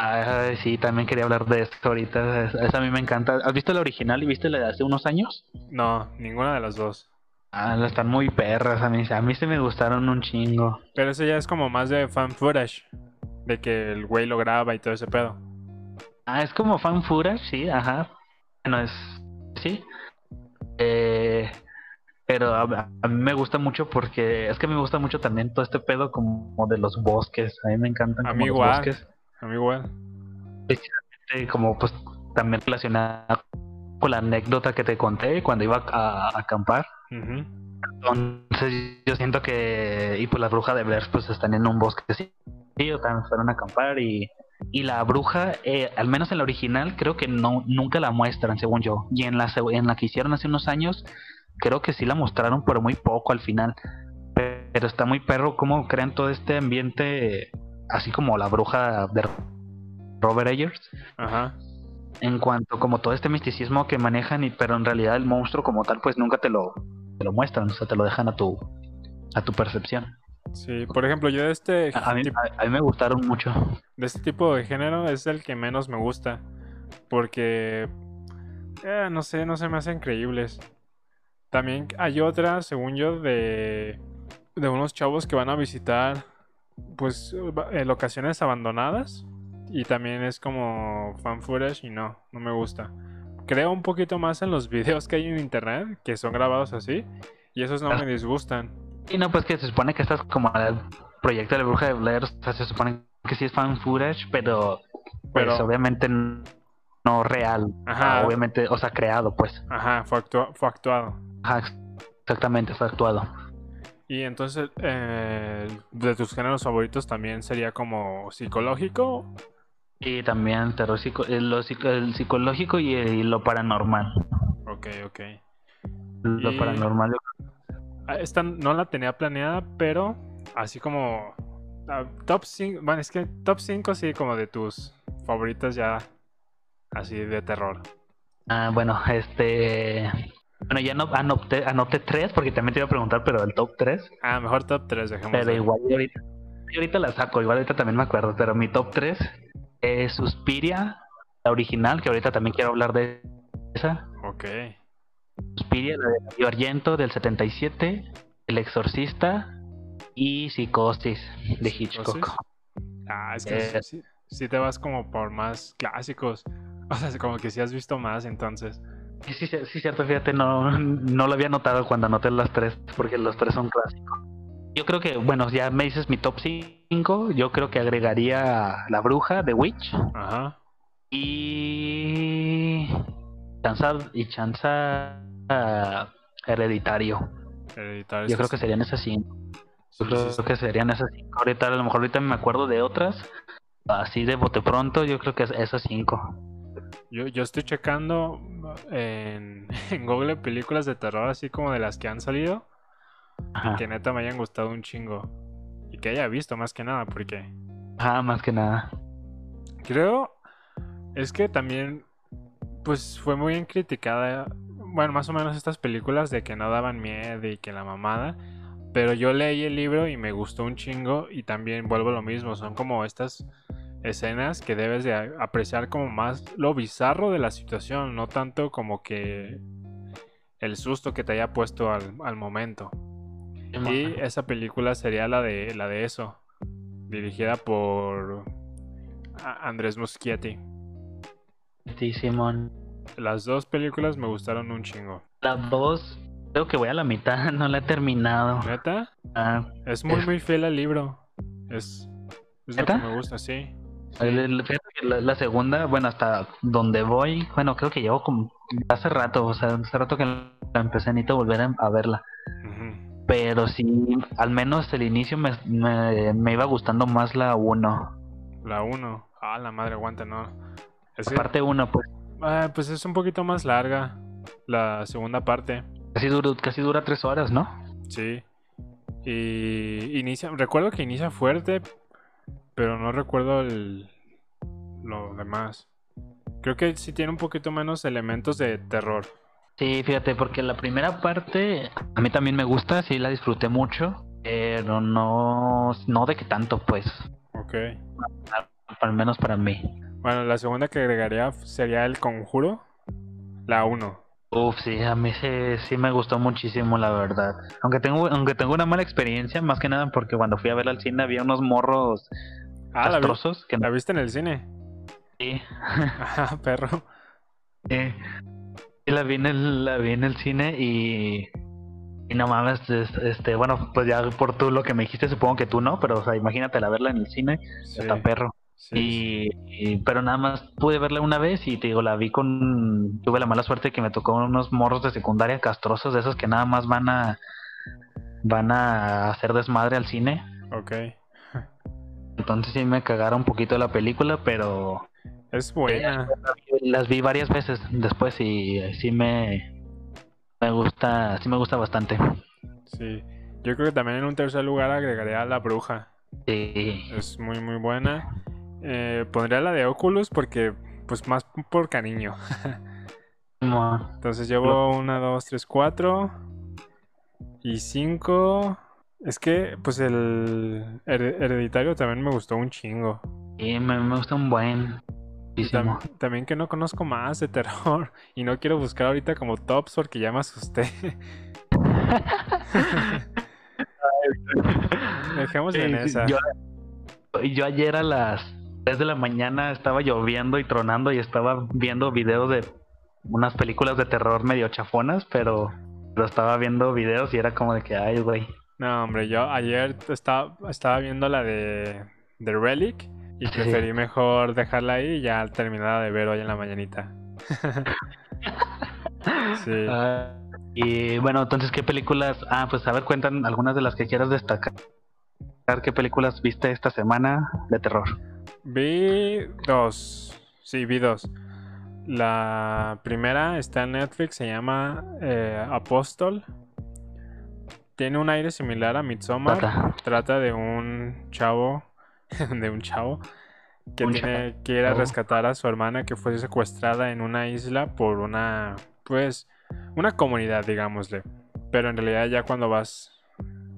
Ay, sí también quería hablar de esto ahorita esa esa a mí me encanta has visto la original y viste la de hace unos años No, ninguna de las dos. ah están muy perras a mí a mí se me gustaron un chingo Pero eso ya es como más de fan footage. De que el güey lo graba y todo ese pedo. Ah, es como fan footage, sí, ajá. Bueno, es. Sí. Eh, pero a, a mí me gusta mucho porque. Es que me gusta mucho también todo este pedo como de los bosques. A mí me encantan A como mí los igual. bosques. A mí igual. Como pues también relacionado con la anécdota que te conté cuando iba a, a acampar. Entonces yo siento que. Y pues la bruja de Blair pues están en un bosque. Sí, también fueron a acampar y. Y la bruja, eh, al menos en la original, creo que no nunca la muestran, según yo. Y en la, en la que hicieron hace unos años, creo que sí la mostraron, pero muy poco al final. Pe- Pero está muy perro cómo crean todo este ambiente, así como la bruja de Robert Eggers. Ajá. En cuanto como todo este misticismo que manejan, y, pero en realidad el monstruo como tal, pues nunca te lo, te lo muestran, o sea, te lo dejan a tu, a tu percepción. Sí, por ejemplo, yo de este, A, a mí, tip- a- a mí me gustaron mucho. de este tipo de género es el que menos me gusta. Porque, eh, no sé, no se me hacen creíbles. También hay otra, según yo, de de unos chavos que van a visitar, pues, locaciones abandonadas. Y también es como fan footage y no, no me gusta. Creo un poquito más en los *laughs* videos que hay en internet, que son grabados así. Y esos no Ah. me disgustan. Y no, pues que se supone que estás como el proyecto de la bruja de Blair, o sea, se supone que sí es fan footage, pero pues Pero- obviamente no real. Ajá. Ah, Obviamente, o sea, creado, pues. Ajá, fue, actua- fue actuado. Ajá, ex- exactamente, fue actuado. Y entonces, eh, de tus géneros favoritos también sería como psicológico. Y también terror psico- eh, lo psico- el psicológico y, y lo paranormal. Ok, ok. Lo Y- paranormal. Ah, Esta no la tenía planeada, pero así como ah, top 5, bueno, es que top 5 sí como de tus favoritas ya así de terror. Ah, bueno, este. Bueno, ya no, anoté, anoté tres porque también te iba a preguntar, pero el top 3. Ah, mejor top 3, dejemos. Pero igual ahorita, ahorita la saco, igual ahorita también me acuerdo. Pero mi top 3 es Suspiria, la original, que ahorita también quiero hablar de esa. Ok. Suspiria, la de Darío Argento del 77, El Exorcista y Psicosis de Hitchcock. ¿Psicosis? Ah, es que Eh. sí, sí te vas como por más clásicos. *laughs* O sea, como que sí has visto más entonces. Sí, sí, cierto, fíjate, no, no lo había notado cuando anoté las tres, porque los tres son clásicos. Yo creo que, bueno, ya me dices mi top 5, yo creo que agregaría La Bruja de Witch Ajá. y Chanza, y Chanza Hereditario. Hereditario Yo creo está- que serían esas cinco. Yo creo que serían esas cinco. Ahorita, a lo mejor ahorita me acuerdo de otras. Así de bote pronto, yo creo que es esas cinco. Yo, yo estoy checando en, *laughs* en Google películas de terror así como de las que han salido. Ajá. que neta me hayan gustado un chingo. Y que haya visto más que nada, porque Ajá, más que nada. creo es que también pues fue muy bien criticada. Bueno, más o menos estas películas de que no daban miedo y que la mamada. Pero yo leí el libro y me gustó un chingo y también vuelvo a lo mismo. Son como estas escenas que debes de apreciar como más lo bizarro de la situación, no tanto como que el susto que te haya puesto al, al momento. Y esa película sería la de la de eso, dirigida por Andrés Muschietti. Sí, Simón. Las dos películas me gustaron un chingo. La dos, creo que voy a la mitad, *laughs* no la he terminado. Neta, Ah, es muy muy fiel al libro. Es, es lo que me gusta, sí. Fíjate que la, la segunda, bueno, hasta donde voy, bueno, creo que llevo como hace rato, o sea, hace rato que la empecé, necesito volver a, a verla. Pero sí, al menos el inicio me, me, me iba gustando más la 1. La 1. Ah, la madre, aguanta, no. Es Parte 1, pues ah, pues es un poquito más larga la segunda parte. casi, dura casi dura tres horas, ¿no? Sí. Y inicia, recuerdo que inicia fuerte, pero no recuerdo el, lo demás. Creo que sí tiene un poquito menos elementos de terror. Sí, fíjate, porque la primera parte a mí también me gusta, sí la disfruté mucho, pero no, no de que tanto, pues, Ok. al menos para mí. Bueno, la segunda que agregaría sería El Conjuro. La 1. Uf, sí, a mí sí, sí me gustó muchísimo, la verdad. Aunque tengo, aunque tengo una mala experiencia, más que nada porque cuando fui a verla al cine había unos morros Ah, ¿la, vi- castrosos que la viste en el cine? sí. Ajá, *laughs* perro. Sí. Sí, la vi en el, la vi en el cine y, y no mames, es- este, bueno, pues ya por tú lo que me dijiste, supongo que tú no, pero o sea, imagínate la verla en el cine, Sí, está perro. sí, sí. Y, y- pero nada más pude verla una vez y te digo, la vi con, tuve la mala suerte que me tocó unos morros de secundaria castrosos de esos que nada más van a, van a hacer desmadre al cine. Ok. Entonces sí me cagaron un poquito la película, pero Es buena. las vi varias veces después y sí me, me gusta, sí me gusta bastante. Sí. Yo creo que también en un tercer lugar agregaría a La Bruja. Sí. Es muy, muy buena. Eh, pondría la de Oculus porque, pues, más por cariño. *laughs* Entonces llevo una, dos, tres, cuatro. Y cinco. Es que, pues, el Her- hereditario también me gustó un chingo. Sí, me, me gusta un buen. Tam- también que no conozco más de terror. *laughs* Y no quiero buscar ahorita como tops porque ya me asusté. *laughs* Dejemos Sí, en esa. Yo, yo ayer a las 3 de la mañana estaba lloviendo y tronando y estaba viendo videos de unas películas de terror medio chafonas, pero, pero estaba viendo videos y era como de que, ay, güey. No, hombre, yo ayer estaba, estaba viendo la de, de Relic y preferí mejor dejarla ahí y ya terminada de ver hoy en la mañanita. *laughs* Sí. Ah, y bueno, entonces, ¿qué películas? Ah, pues a ver, cuentan algunas de las que quieras destacar. ¿Qué películas viste esta semana de terror? Vi dos. Sí, vi dos. La primera está en Netflix, se llama eh, Apóstol. Tiene un aire similar a Midsommar. Trata. Trata de un chavo, *laughs* de un chavo que Un tiene que ir a chavo. rescatar a su hermana que fue secuestrada en una isla por una, pues, una comunidad, digámosle. Pero en realidad ya cuando vas,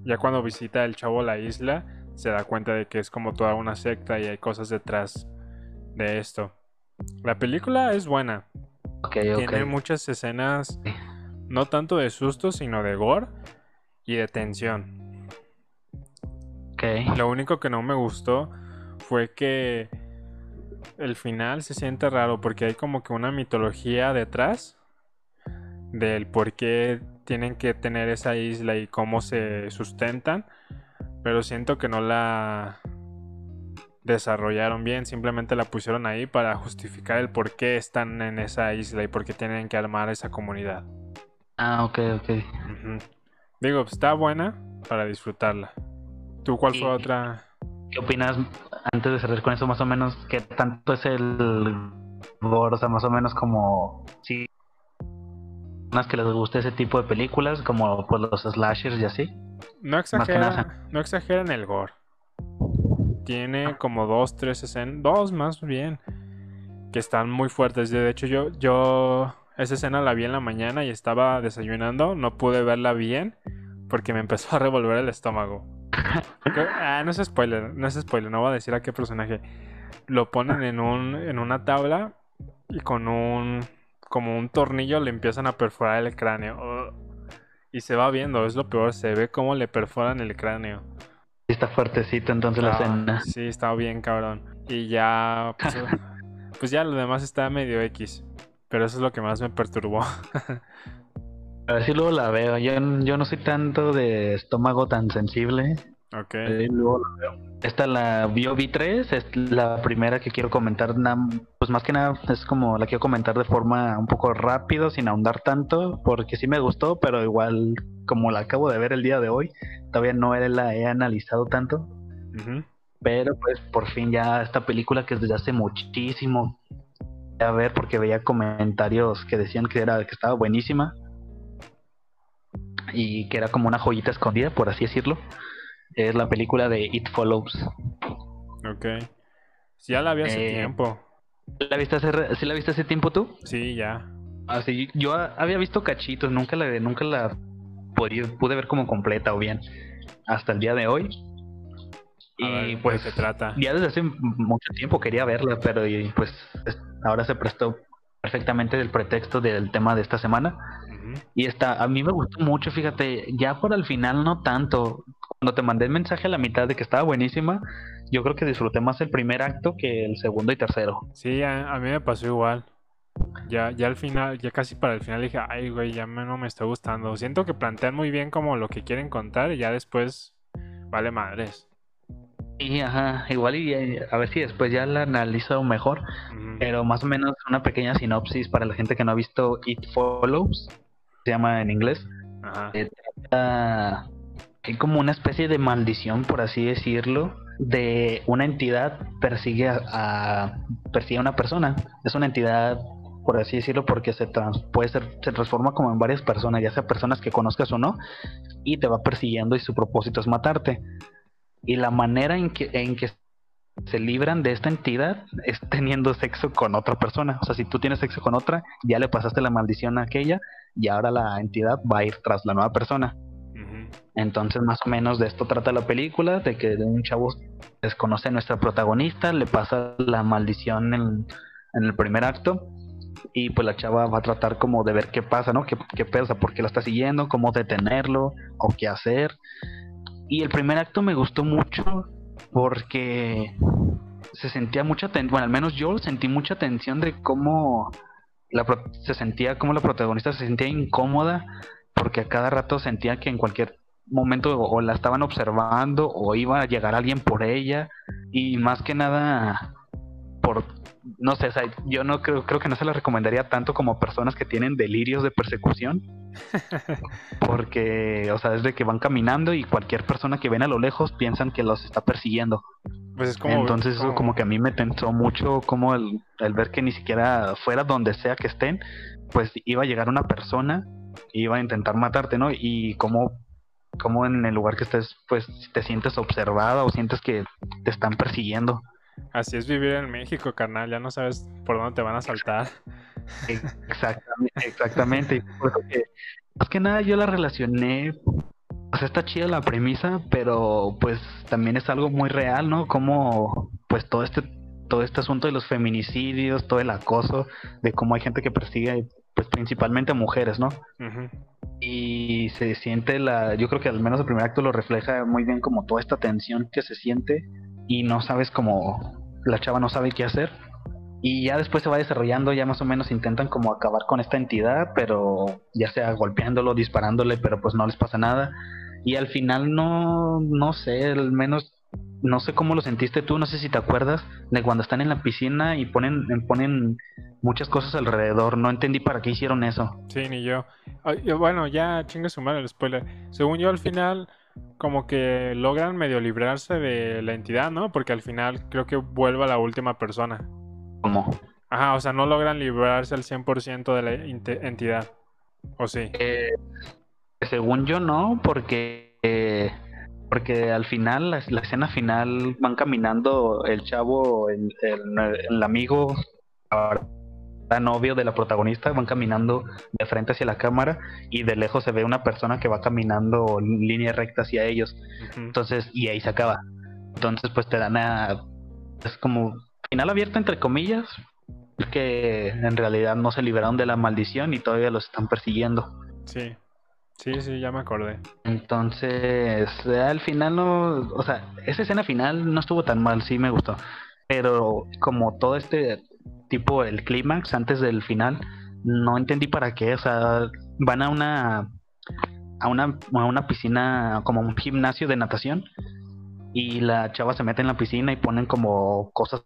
ya cuando visita el chavo la isla, se da cuenta de que es como toda una secta y hay cosas detrás de esto. La película es buena, tiene muchas escenas, no tanto de susto, sino de gore y de tensión. Ok. Lo único que no me gustó fue que el final se siente raro porque hay como que una mitología detrás del por qué tienen que tener esa isla y cómo se sustentan, pero siento que no la desarrollaron bien, simplemente la pusieron ahí para justificar el por qué están en esa isla y por qué tienen que armar esa comunidad. Ah, ok, ok. Ujú. Digo, está buena para disfrutarla. ¿Tú cuál fue otra? ¿Qué opinas, antes de cerrar con eso, más o menos, qué tanto es el gore? O sea, más o menos como, si unas que les guste ese tipo de películas, como pues los slashers y así. No exagera, no exagera en el gore. Tiene como dos, tres escenas, dos más bien, que están muy fuertes. De hecho, yo, yo esa escena la vi en la mañana y estaba desayunando, no pude verla bien porque me empezó a revolver el estómago. Ah, no es spoiler, no es spoiler, no voy a decir a qué personaje. Lo ponen en un, en una tabla y con un, como un tornillo le empiezan a perforar el cráneo. Y se va viendo, es lo peor, se ve cómo le perforan el cráneo. Sí Está fuertecito entonces la Ah, escena. Sí, estaba bien cabrón. Y ya, pues, *laughs* pues ya lo demás está medio X. Pero eso es lo que más me perturbó. *laughs* A ver si luego la veo. Yo, yo no soy tanto de estómago tan sensible. ok. Eh, luego la veo. Esta la vi tres, es la primera que quiero comentar, pues más que nada es como la quiero comentar de forma un poco rápido, sin ahondar tanto, porque sí me gustó, pero igual como la acabo de ver el día de hoy, todavía no la he analizado tanto, pero pues por fin ya esta película que desde hace muchísimo a ver porque veía comentarios que decían que era que estaba buenísima y que era como una joyita escondida, por así decirlo. Es la película de It Follows. Ok. Ya la vi hace Eh, tiempo. ¿La viste hace, re- ¿Sí la viste hace tiempo tú? Sí, ya. Ah, sí, yo había visto cachitos, nunca la, nunca la pude ver como completa o bien hasta el día de hoy. A Y ¿de pues qué trata? ya desde hace mucho tiempo quería verla, pero y, pues es- ahora se prestó perfectamente el pretexto del tema de esta semana. Y está, a mí me gustó mucho, fíjate, ya por al final no tanto. Cuando te mandé el mensaje a la mitad de que estaba buenísima, yo creo que disfruté más el primer acto que el segundo y tercero. Sí, a, a mí me pasó igual. Ya, ya al final, ya casi para el final dije, ay, güey, ya me- no me está gustando. Siento que plantean muy bien como lo que quieren contar y ya después vale madres. Y ajá, igual y eh, a ver si después ya la analizo mejor, pero más o menos una pequeña sinopsis para la gente que no ha visto It Follows, se llama en inglés. Ajá. Eh, trata- hay como una especie de maldición, por así decirlo, de una entidad persigue a, a- persigue a una persona. Es una entidad, por así decirlo, porque se trans- puede ser, se transforma como en varias personas, ya sea personas que conozcas o no, y te va persiguiendo y su propósito es matarte. Y la manera en que, en que se libran de esta entidad es teniendo sexo con otra persona. O sea, si tú tienes sexo con otra, ya le pasaste la maldición a aquella y ahora la entidad va a ir tras la nueva persona. Entonces, más o menos de esto trata la película, de que un chavo desconoce a nuestra protagonista, le pasa la maldición en, en el primer acto, y pues la chava va a tratar como de ver qué pasa, ¿no? ¿Qué, qué pasa? ¿Por qué la está siguiendo? ¿Cómo detenerlo? ¿O qué hacer? Y el primer acto me gustó mucho porque se sentía mucha tensión, bueno, al menos yo sentí mucha tensión de cómo la se sentía, como la protagonista se sentía incómoda porque a cada rato sentía que en cualquier momento o la estaban observando o iba a llegar alguien por ella y más que nada por no sé, yo no creo, creo que no se la recomendaría tanto como personas que tienen delirios de persecución. *laughs* Porque, o sea, desde que van caminando y cualquier persona que ven a lo lejos piensan que los está persiguiendo. Pues Entonces eso como que a mí me tensó mucho como el, el, ver que ni siquiera fuera donde sea que estén, pues iba a llegar una persona y iba a intentar matarte, ¿no? Y como como en el lugar que estés, pues te sientes observada o sientes que te están persiguiendo. Así es vivir en México, carnal. Ya no sabes por dónde te van a saltar. Exactamente, exactamente. más que nada yo la relacioné. O sea, está chida la premisa, pero pues también es algo muy real, ¿no? Como pues todo este todo este asunto de los feminicidios, todo el acoso, de cómo hay gente que persigue pues principalmente a mujeres, ¿no? Y se siente la, yo creo que al menos el primer acto lo refleja muy bien como toda esta tensión que se siente y no sabes cómo la chava no sabe qué hacer. Y ya después se va desarrollando, ya más o menos intentan como acabar con esta entidad, pero ya sea golpeándolo, disparándole, pero pues no les pasa nada. Y al final no, no sé, al menos no sé cómo lo sentiste tú, no sé si te acuerdas de cuando están en la piscina y ponen, ponen muchas cosas alrededor. No entendí para qué hicieron eso. Sí, ni yo. Bueno, ya chingue su madre el spoiler. Según yo, al final como que logran medio librarse de la entidad, ¿no? Porque al final creo que vuelve a la última persona. ¿Cómo? Ajá, o sea, no logran librarse al 100% de la entidad. ¿O sí? Eh, según yo no, porque... Eh, porque al final, la, escena final, van caminando el chavo, el, el amigo, novio de la protagonista, van caminando de frente hacia la cámara y de lejos se ve una persona que va caminando en línea recta hacia ellos. Entonces, y ahí se acaba. Entonces, pues te dan a. Es como final abierto, entre comillas, que en realidad no se liberaron de la maldición y todavía los están persiguiendo. Sí. Sí, sí, ya me acordé. Entonces, al final no, o sea, esa escena final no estuvo tan mal, sí me gustó. Pero como todo este tipo el clímax antes del final, no entendí para qué, o sea, van a una a una, a una piscina como un gimnasio de natación y la chava se mete en la piscina y ponen como cosas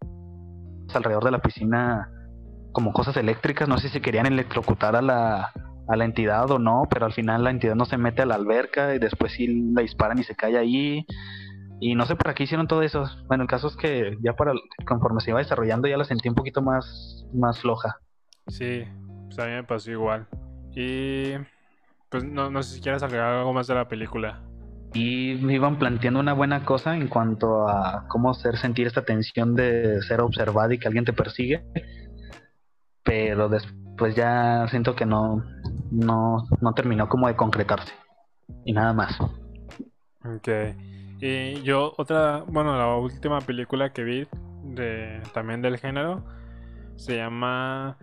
alrededor de la piscina como cosas eléctricas, no sé si querían electrocutar a la, a la entidad o no, pero al final la entidad no se mete a la alberca y después sí la disparan y se cae ahí y no sé para qué hicieron todo eso. Bueno, el caso es que ya para conforme se iba desarrollando ya la sentí un poquito más, más floja. Sí, pues a mí me pasó igual. Y pues no, no sé si quieres agregar algo más de la película. Y me iban planteando una buena cosa en cuanto a cómo hacer sentir esta tensión de ser observado y que alguien te persigue. Pero después ya siento que no, no, no terminó como de concretarse. Y nada más. Ok. Y yo, otra, bueno, la última película que vi de, también del género se llama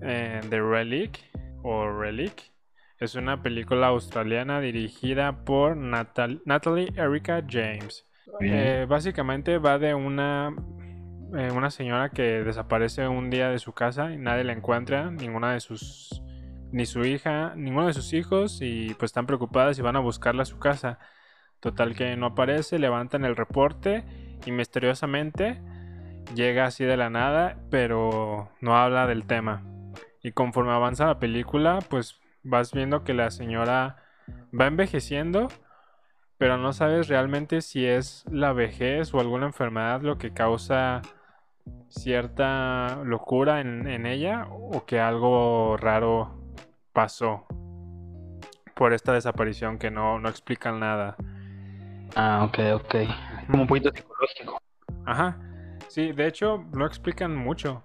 eh, The Relic o Relic. Es una película australiana dirigida por Natalie Erica James. Eh, básicamente va de una, eh, una señora que desaparece un día de su casa y nadie la encuentra, ninguna de sus, ni su hija, ninguno de sus hijos y pues están preocupadas y van a buscarla a su casa. Total que no aparece, levantan el reporte y misteriosamente llega así de la nada, pero no habla del tema. Y conforme avanza la película, pues vas viendo que la señora va envejeciendo, pero no sabes realmente si es la vejez o alguna enfermedad lo que causa cierta locura en, ella o que algo raro pasó por esta desaparición que no, no explican nada. Ah, ok, ok. Como un poquito psicológico. Ajá. Sí, de hecho, no explican mucho.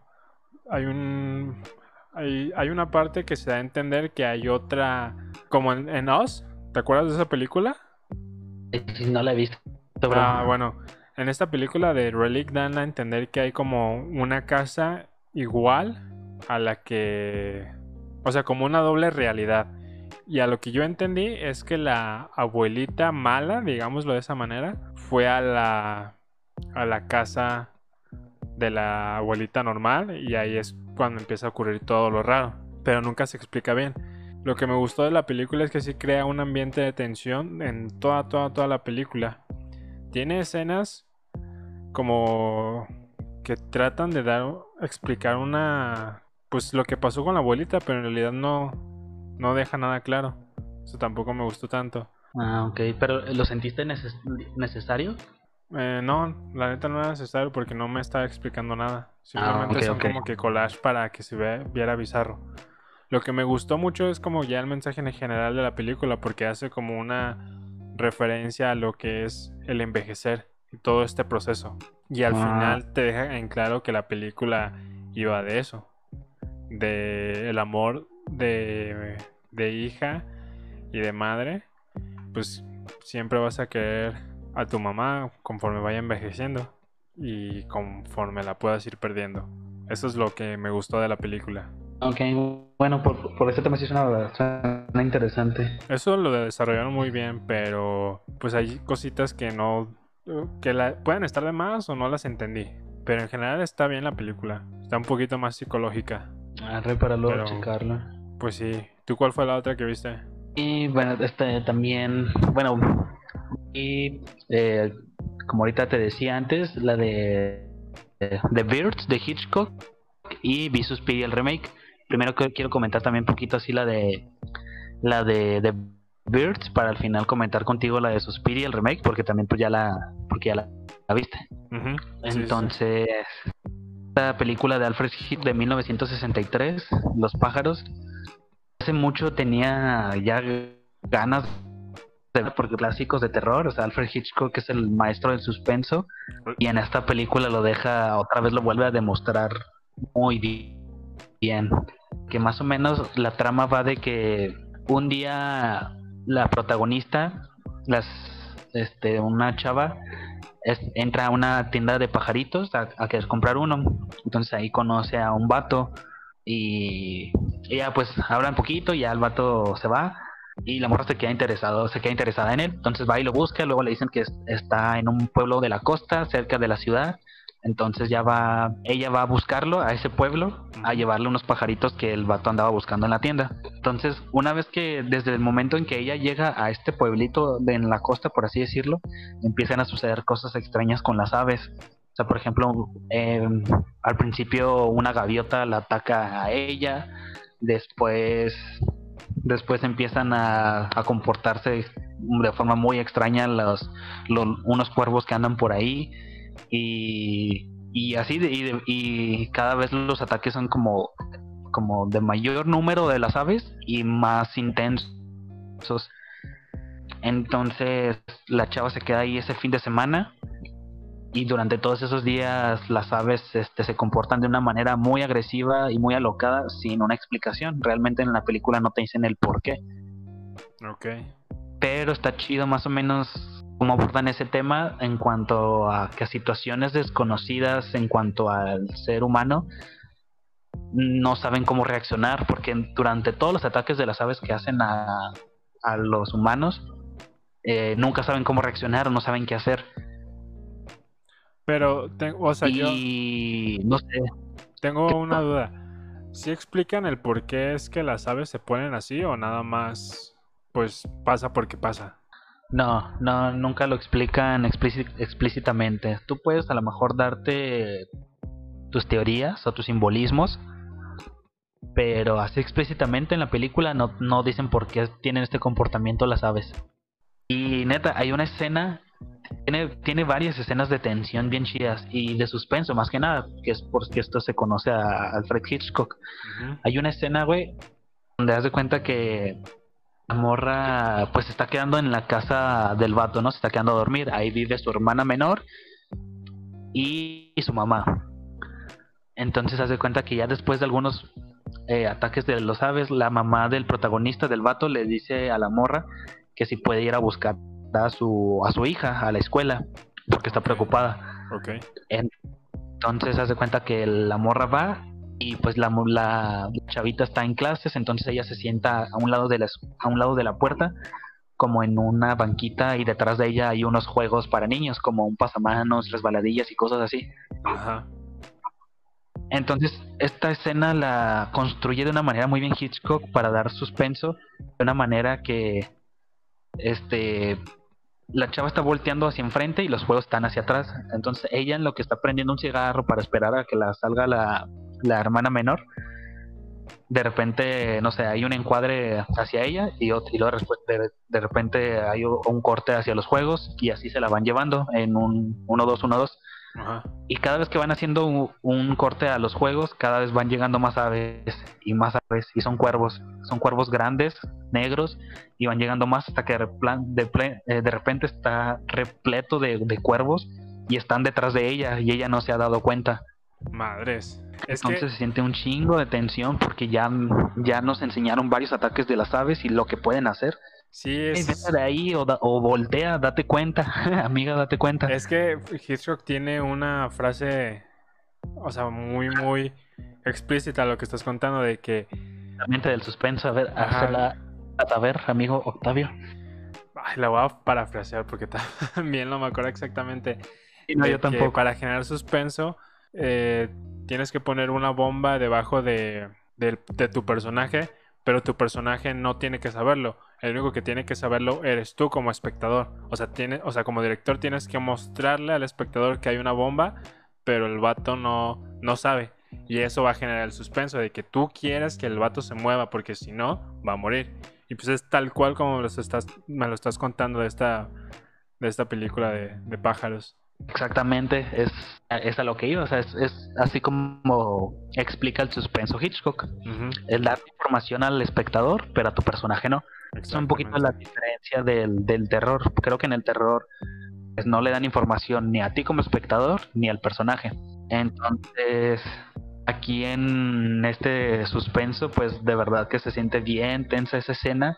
Hay un. Hay, hay una parte que se da a entender que hay otra. Como en, en Oz. ¿Te acuerdas de esa película? No la he visto. Ah, bueno. En esta película de Relic dan a entender que hay como una casa igual a la que. O sea, como una doble realidad. Y a lo que yo entendí es que la abuelita mala, digámoslo de esa manera, fue a la, a la casa de la abuelita normal y ahí es cuando empieza a ocurrir todo lo raro. Pero nunca se explica bien. Lo que me gustó de la película es que sí crea un ambiente de tensión en toda, toda, toda la película. Tiene escenas como que tratan de dar, explicar una, pues lo que pasó con la abuelita, pero en realidad no, no deja nada claro. Eso tampoco me gustó tanto. Ah, ok, pero ¿lo sentiste necesario? Eh, no, la neta no era necesario porque no me estaba explicando nada. Simplemente ah, son como que collage para que se viera bizarro. Lo que me gustó mucho es como ya el mensaje en general de la película porque hace como una referencia a lo que es el envejecer y todo este proceso. Y al ah. final te deja en claro que la película iba de eso. De el amor de, de hija y de madre. Pues siempre vas a querer a tu mamá conforme vaya envejeciendo y conforme la puedas ir perdiendo. Eso es lo que me gustó de la película. Ok, bueno, por, por eso también es una suena interesante. Eso lo desarrollaron muy bien, pero pues hay cositas que no que la, pueden estar de más o no las entendí. Pero en general está bien la película. Está un poquito más psicológica. Ah, para luego checarla. Pues sí. ¿Tú cuál fue la otra que viste? Y bueno, este también, bueno, y eh, como ahorita te decía antes, la de The Birds de Hitchcock y vi Suspiria el remake. Primero que quiero comentar también un poquito así la de la de The Birds para al final comentar contigo la de Suspiria el remake porque también pues ya la porque ya la, viste. Entonces esta película de Alfred Hitchcock de 1963, Los pájaros, hace mucho tenía ya ganas de ver porque clásicos de terror, o sea, Alfred Hitchcock es el maestro del suspenso y en esta película lo deja otra vez lo vuelve a demostrar muy bien, que más o menos la trama va de que un día la protagonista, las, este, una chava, entra a una tienda de pajaritos a, a querer comprar uno. Entonces ahí conoce a un vato y ella pues habla un poquito y ya el vato se va y la morra se queda interesado, se queda interesada en él. Entonces va y lo busca, luego le dicen que está en un pueblo de la costa, cerca de la ciudad entonces ya va, ella va a buscarlo a ese pueblo, a llevarle unos pajaritos que el vato andaba buscando en la tienda. Entonces, una vez que desde el momento en que ella llega a este pueblito de en la costa, por así decirlo, empiezan a suceder cosas extrañas con las aves. O sea, por ejemplo, em, al principio una gaviota la ataca a ella, después, después empiezan a, comportarse de forma muy extraña los, unos cuervos que andan por ahí y, y así, de, y, cada vez los ataques son como, como de mayor número de las aves y más intensos. Entonces la chava se queda ahí ese fin de semana y durante todos esos días las aves este, se comportan de una manera muy agresiva y muy alocada sin una explicación. Realmente en la película no te dicen el por qué. Ok. Pero está chido más o menos cómo abordan ese tema en cuanto a que situaciones desconocidas en cuanto al ser humano no saben cómo reaccionar porque durante todos los ataques de las aves que hacen a, a los humanos eh, nunca saben cómo reaccionar o no saben qué hacer pero o sea yo no sé tengo una duda ¿Sí explican el por qué es que las aves se ponen así o nada más pues pasa porque pasa no, no, nunca lo explican explícitamente. Tú puedes a lo mejor darte tus teorías o tus simbolismos, pero así explícitamente en la película no, no dicen por qué tienen este comportamiento las aves. Y neta, hay una escena, tiene, tiene varias escenas de tensión bien chidas y de suspenso más que nada, que es porque esto se conoce a Alfred Hitchcock. Hay una escena, güey, donde das de cuenta que la morra pues está quedando en la casa del vato, ¿no? Se está quedando a dormir. Ahí vive su hermana menor y, su mamá. Entonces hace cuenta que ya después de algunos eh, ataques de los aves, la mamá del protagonista del vato le dice a la morra que si puede ir a buscar a su, a su hija a la escuela porque está preocupada. Ok. Entonces hace cuenta que la morra va y pues la, la chavita está en clases, entonces ella se sienta a un lado de la, a un lado de la puerta como en una banquita y detrás de ella hay unos juegos para niños como un pasamanos, resbaladillas y cosas así. Ajá. Entonces, esta escena la construye de una manera muy bien Hitchcock para dar suspenso, de una manera que este la chava está volteando hacia enfrente y los juegos están hacia atrás. Entonces, ella en lo que está prendiendo un cigarro para esperar a que la salga la, la hermana menor, de repente, no sé, hay un encuadre hacia ella y, y luego de, de, repente hay un corte hacia los juegos y así se la van llevando en un 1-2, 1-2. Y cada vez que van haciendo un, corte a los juegos, cada vez van llegando más aves y más aves. Y son cuervos. Son cuervos grandes, negros, y van llegando más hasta que de, eh, de repente está repleto de, de cuervos y están detrás de ella y ella no se ha dado cuenta. Madres. Entonces se siente un chingo de tensión porque ya, ya nos enseñaron varios ataques de las aves y lo que pueden hacer. Sí, es... de ahí o, o, voltea, date cuenta, *laughs* amiga, date cuenta. Es que Hitchcock tiene una frase, o sea, muy, muy explícita lo que estás contando de que... La mente del suspenso, a ver, a ver, amigo Octavio. Ay, la voy a parafrasear porque *laughs* también no me acuerdo exactamente. Y no, yo tampoco. Para generar suspenso eh, tienes que poner una bomba debajo de, tu personaje, pero tu personaje no tiene que saberlo. El único que tiene que saberlo eres tú como espectador. O sea, tiene, o sea, como director tienes que mostrarle al espectador que hay una bomba, pero el vato no, no sabe. Y eso va a generar el suspenso de que tú quieres que el vato se mueva, porque si no, va a morir. Y pues es tal cual como estás, me lo estás contando de esta, de esta película de pájaros. Exactamente, es, es a lo que iba, o sea, es, así como explica el suspenso Hitchcock. Es dar información al espectador, pero a tu personaje no. Es un poquito la diferencia del, del terror. Creo que en el terror pues, no le dan información ni a ti como espectador ni al personaje. Entonces, aquí en este suspenso, pues de verdad que se siente bien tensa esa escena.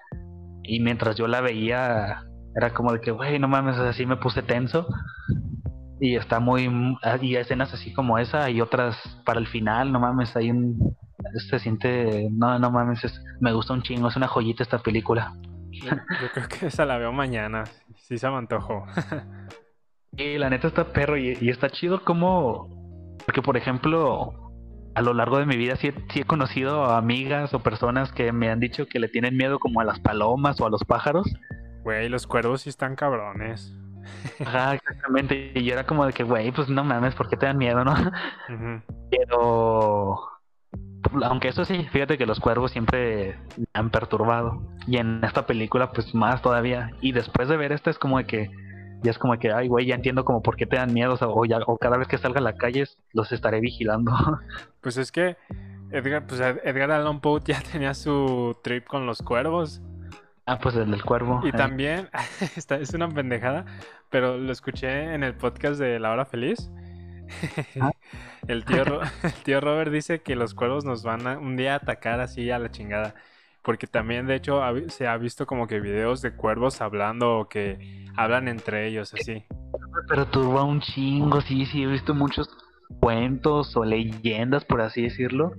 Y mientras yo la veía, era como de que, güey, no mames, así me puse tenso y está muy y escenas así como esa y otras para el final no mames hay un se siente no no mames me gusta un chingo es una joyita esta película. Yo, creo que esa la veo mañana sí se me antojó. Y la neta está perro y, está chido como porque por ejemplo a lo largo de mi vida sí, sí he conocido amigas o personas que me han dicho que le tienen miedo como a las palomas o a los pájaros. Güey los cuervos sí están cabrones *laughs* Ajá, exactamente. Y yo era como de que, güey, pues no mames, ¿por qué te dan miedo, no? Pero. Aunque eso sí, fíjate que los cuervos siempre me han perturbado. Y en esta película, pues más todavía. Y después de ver esta, es como de que. Ya es como de que, ay, güey, ya entiendo como por qué te dan miedo. O, ya, o cada vez que salga a la calle, los estaré vigilando. *laughs* Pues es que. Edgar, pues Edgar Allan Poe ya tenía su trip con los cuervos. Ah, pues el del cuervo. Y también, *laughs* es una pendejada, pero lo escuché en el podcast de La Hora Feliz. Ah. *laughs* el, tío, *laughs* el tío Robert dice que los cuervos nos van a un día a atacar así a la chingada. Porque también, de hecho, se ha visto como que videos de cuervos hablando o que hablan entre ellos así. Pero turba un chingo, sí, sí, he visto muchos cuentos o leyendas, por así decirlo,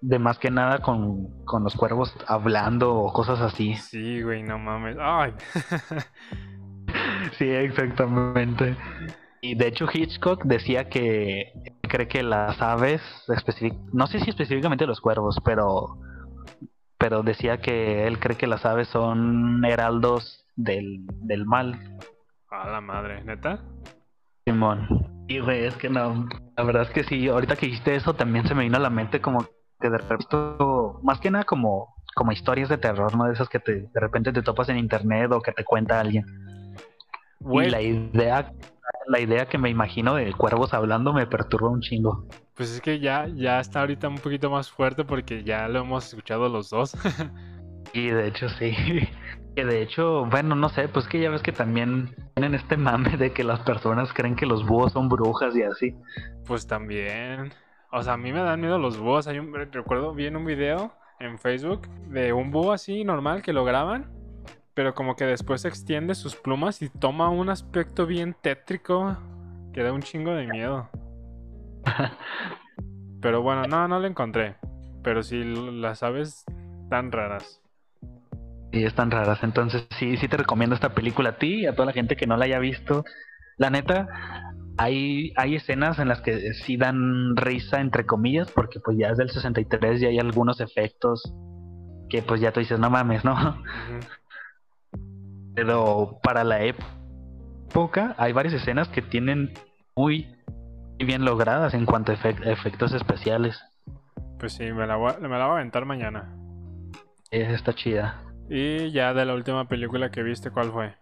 de más que nada con, los cuervos hablando o cosas así. Sí, güey, no mames. Ay. sí, exactamente. Y de hecho Hitchcock decía que cree que las aves, no sé si específicamente los cuervos, pero pero decía que él cree que las aves son heraldos del, del mal. A la madre, neta. Simón. Y güey, es que no, la verdad es que sí, ahorita que dijiste eso también se me vino a la mente como que de repente, más que nada como, como historias de terror, ¿no? De esas que te, de repente te topas en internet o que te cuenta alguien. Y la idea, la idea que me imagino de cuervos hablando me perturba un chingo. Pues es que ya, ya está ahorita un poquito más fuerte porque ya lo hemos escuchado los dos. *laughs* y de hecho sí. *laughs* Que de hecho, bueno, no sé, pues que ya ves que también tienen este mame de que las personas creen que los búhos son brujas y así. Pues también. O sea, a mí me dan miedo los búhos. Hay un, recuerdo bien un video en Facebook de un búho así normal que lo graban, pero como que después extiende sus plumas y toma un aspecto bien tétrico que da un chingo de miedo. *laughs* Pero bueno, no, no la encontré. Pero sí las aves tan raras. Sí, están raras. Entonces sí, sí te recomiendo esta película a ti y a toda la gente que no la haya visto. La neta, hay, hay escenas en las que sí dan risa, entre comillas, porque pues ya es del 63 y hay algunos efectos que pues ya tú dices, no mames, ¿no? Pero para la época hay varias escenas que tienen muy bien logradas en cuanto a efectos especiales. Pues sí, me la, voy, me la voy a aventar mañana. está chida. Y ya de la última película que viste, ¿cuál fue?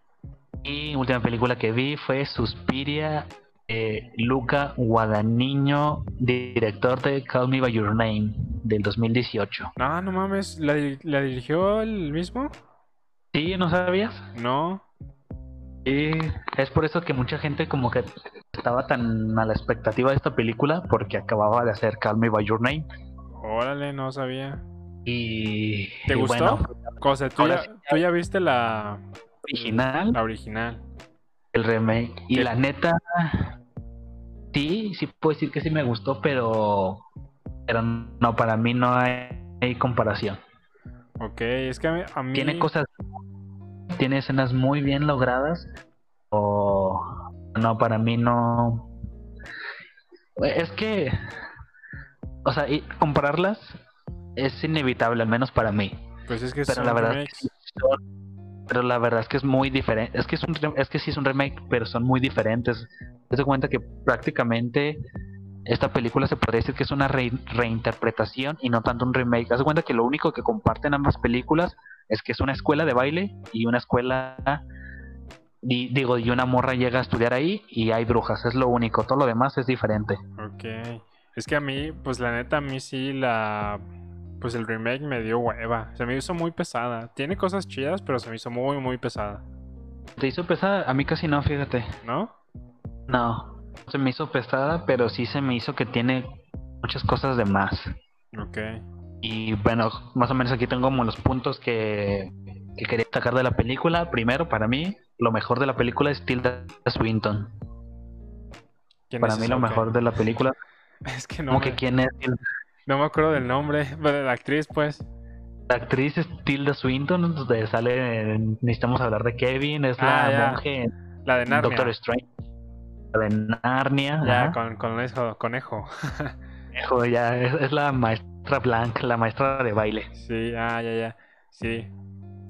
Y última película que vi fue Suspiria, eh, Luca Guadagnino, director de Call Me By Your Name, del 2018. No, no mames, ¿la, ¿la dirigió el mismo? Sí, ¿no sabías? No. Y es por eso que mucha gente como que estaba tan a la expectativa de esta película porque acababa de hacer Call Me By Your Name. Órale, no sabía. Y... ¿Te gustó? Cosa, ¿tú, ya, viste la... Original. La original. El remake. Y la neta... Sí, sí puedo decir que sí me gustó, pero... Pero no, para mí no hay, comparación. Ok, es que a mí... Tiene cosas tiene escenas muy bien logradas o no, para mí no. Es que, o sea, y compararlas es inevitable, al menos para mí. Pues es que pero la verdad pero la verdad es que es muy diferente. Es que es un es que sí es un remake, pero son muy diferentes. Te das cuenta que prácticamente esta película se podría decir que es una reinterpretación y no tanto un remake. Haz cuenta que lo único que comparten ambas películas es que es una escuela de baile y una escuela digo, y una morra llega a estudiar ahí y hay brujas, es lo único, todo lo demás es diferente. Ok, es que a mí, pues la neta, a mí sí la... Pues el remake me dio hueva, se me hizo muy pesada. Tiene cosas chidas, pero se me hizo muy, muy pesada. ¿Te hizo pesada? A mí casi no, fíjate. ¿No? No, se me hizo pesada, pero sí se me hizo que tiene muchas cosas de más. Ok. Y bueno, más o menos aquí tengo como los puntos que, quería sacar de la película. Primero, para mí, lo mejor de la película es Tilda Swinton. Para mí lo mejor de la película. *laughs* Es que no. Como que quién es No me acuerdo del nombre, de la actriz, pues. La actriz es Tilda Swinton, donde sale, necesitamos hablar de Kevin, es la ah, monje. La de Narnia. Doctor Strange. La de Narnia. Ya, con, con eso, conejo. *laughs* conejo, ya, es la maestra Blanc, la maestra de baile. Sí, ah, ya, ya. Sí.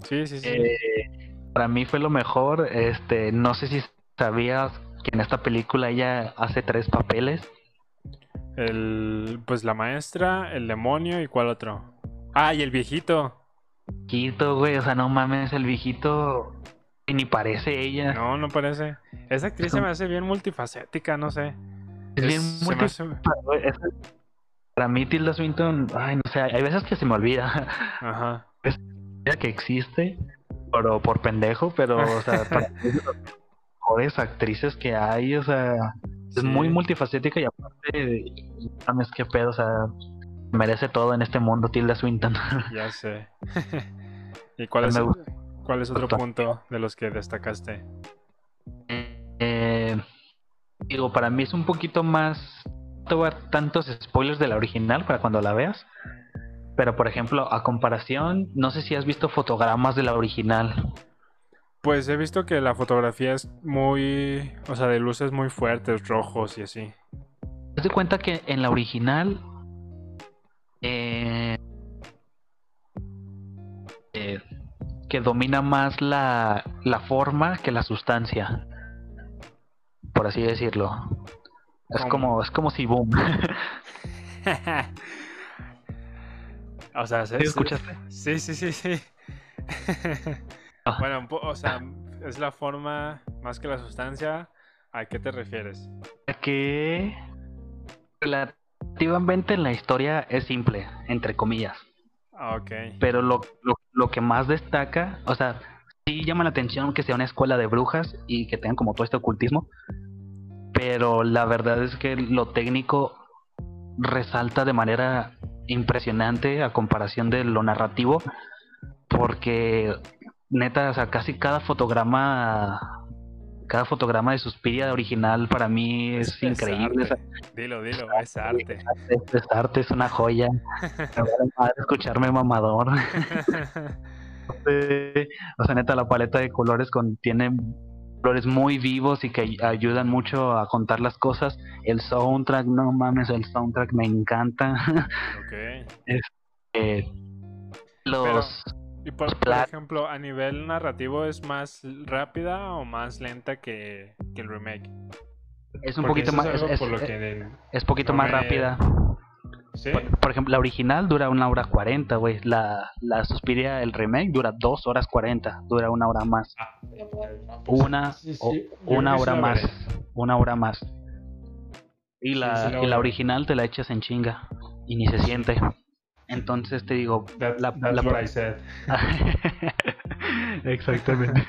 Sí, sí, sí. Eh, para mí fue lo mejor. Este, no sé si sabías que en esta película ella hace tres papeles. El, pues la maestra, el demonio y cuál otro. Ah, y el viejito. Viejito, güey, o sea, no mames, el viejito ni parece ella. No, no parece. Esa actriz se me hace bien multifacética, no sé. Es, bien multifacética para mí Tilda Swinton, ay, no sé, hay veces que se me olvida. Ajá. Es que existe, pero por pendejo, pero, o sea, para *laughs* mí las mejores actrices que hay, o sea, es muy multifacética y aparte, es que pedo, o sea, merece todo en este mundo Tilda Swinton. *laughs* Ya sé. *laughs* ¿Y cuál es, cuál es otro punto de los que destacaste? Eh, digo, para mí es un poquito más dar tantos spoilers de la original para cuando la veas. Pero por ejemplo, a comparación, no sé si has visto fotogramas de la original. Pues he visto que la fotografía es muy, o sea, de luces muy fuertes, rojos y así. Te das cuenta que en la original eh, eh, que domina más la, la forma que la sustancia, por así decirlo. Es como, es como si boom. *laughs* o sea, ¿sí escuchaste? Sí, sí, sí, sí. *laughs* Ah. bueno, o sea, es la forma más que la sustancia. ¿A qué te refieres? A que relativamente la historia es simple, entre comillas. Ah, ok. Pero lo, lo, lo que más destaca, o sea, sí llama la atención que sea una escuela de brujas y que tengan como todo este ocultismo, pero la verdad es que lo técnico resalta de manera impresionante a comparación de lo narrativo, porque neta, o sea, casi cada fotograma cada fotograma de Suspiria original para mí es, increíble. Dilo, dilo, es arte. Es, es arte, es una joya. *laughs* escucharme mamador. *laughs* *laughs* o sea, neta, la paleta de colores contiene colores muy vivos y que ayudan mucho a contar las cosas. El soundtrack, no mames, el soundtrack me encanta. Ok. Este, los... y por, por, ejemplo, a nivel narrativo, ¿es más rápida o más lenta que, que el remake? Es un poquito más. Es, es, es, poquito no más me... rápida. ¿Sí? Por, por, ejemplo, la original dura una hora cuarenta, güey. La, la Suspiria, el remake, dura dos horas cuarenta. Dura una hora más. Ah, una, sí, sí. o, una hora más. Una hora más. Y la, la, y la original te la echas en chinga. Y ni se siente. Entonces te digo. That, la, that's la... what I said. *laughs* Exactamente.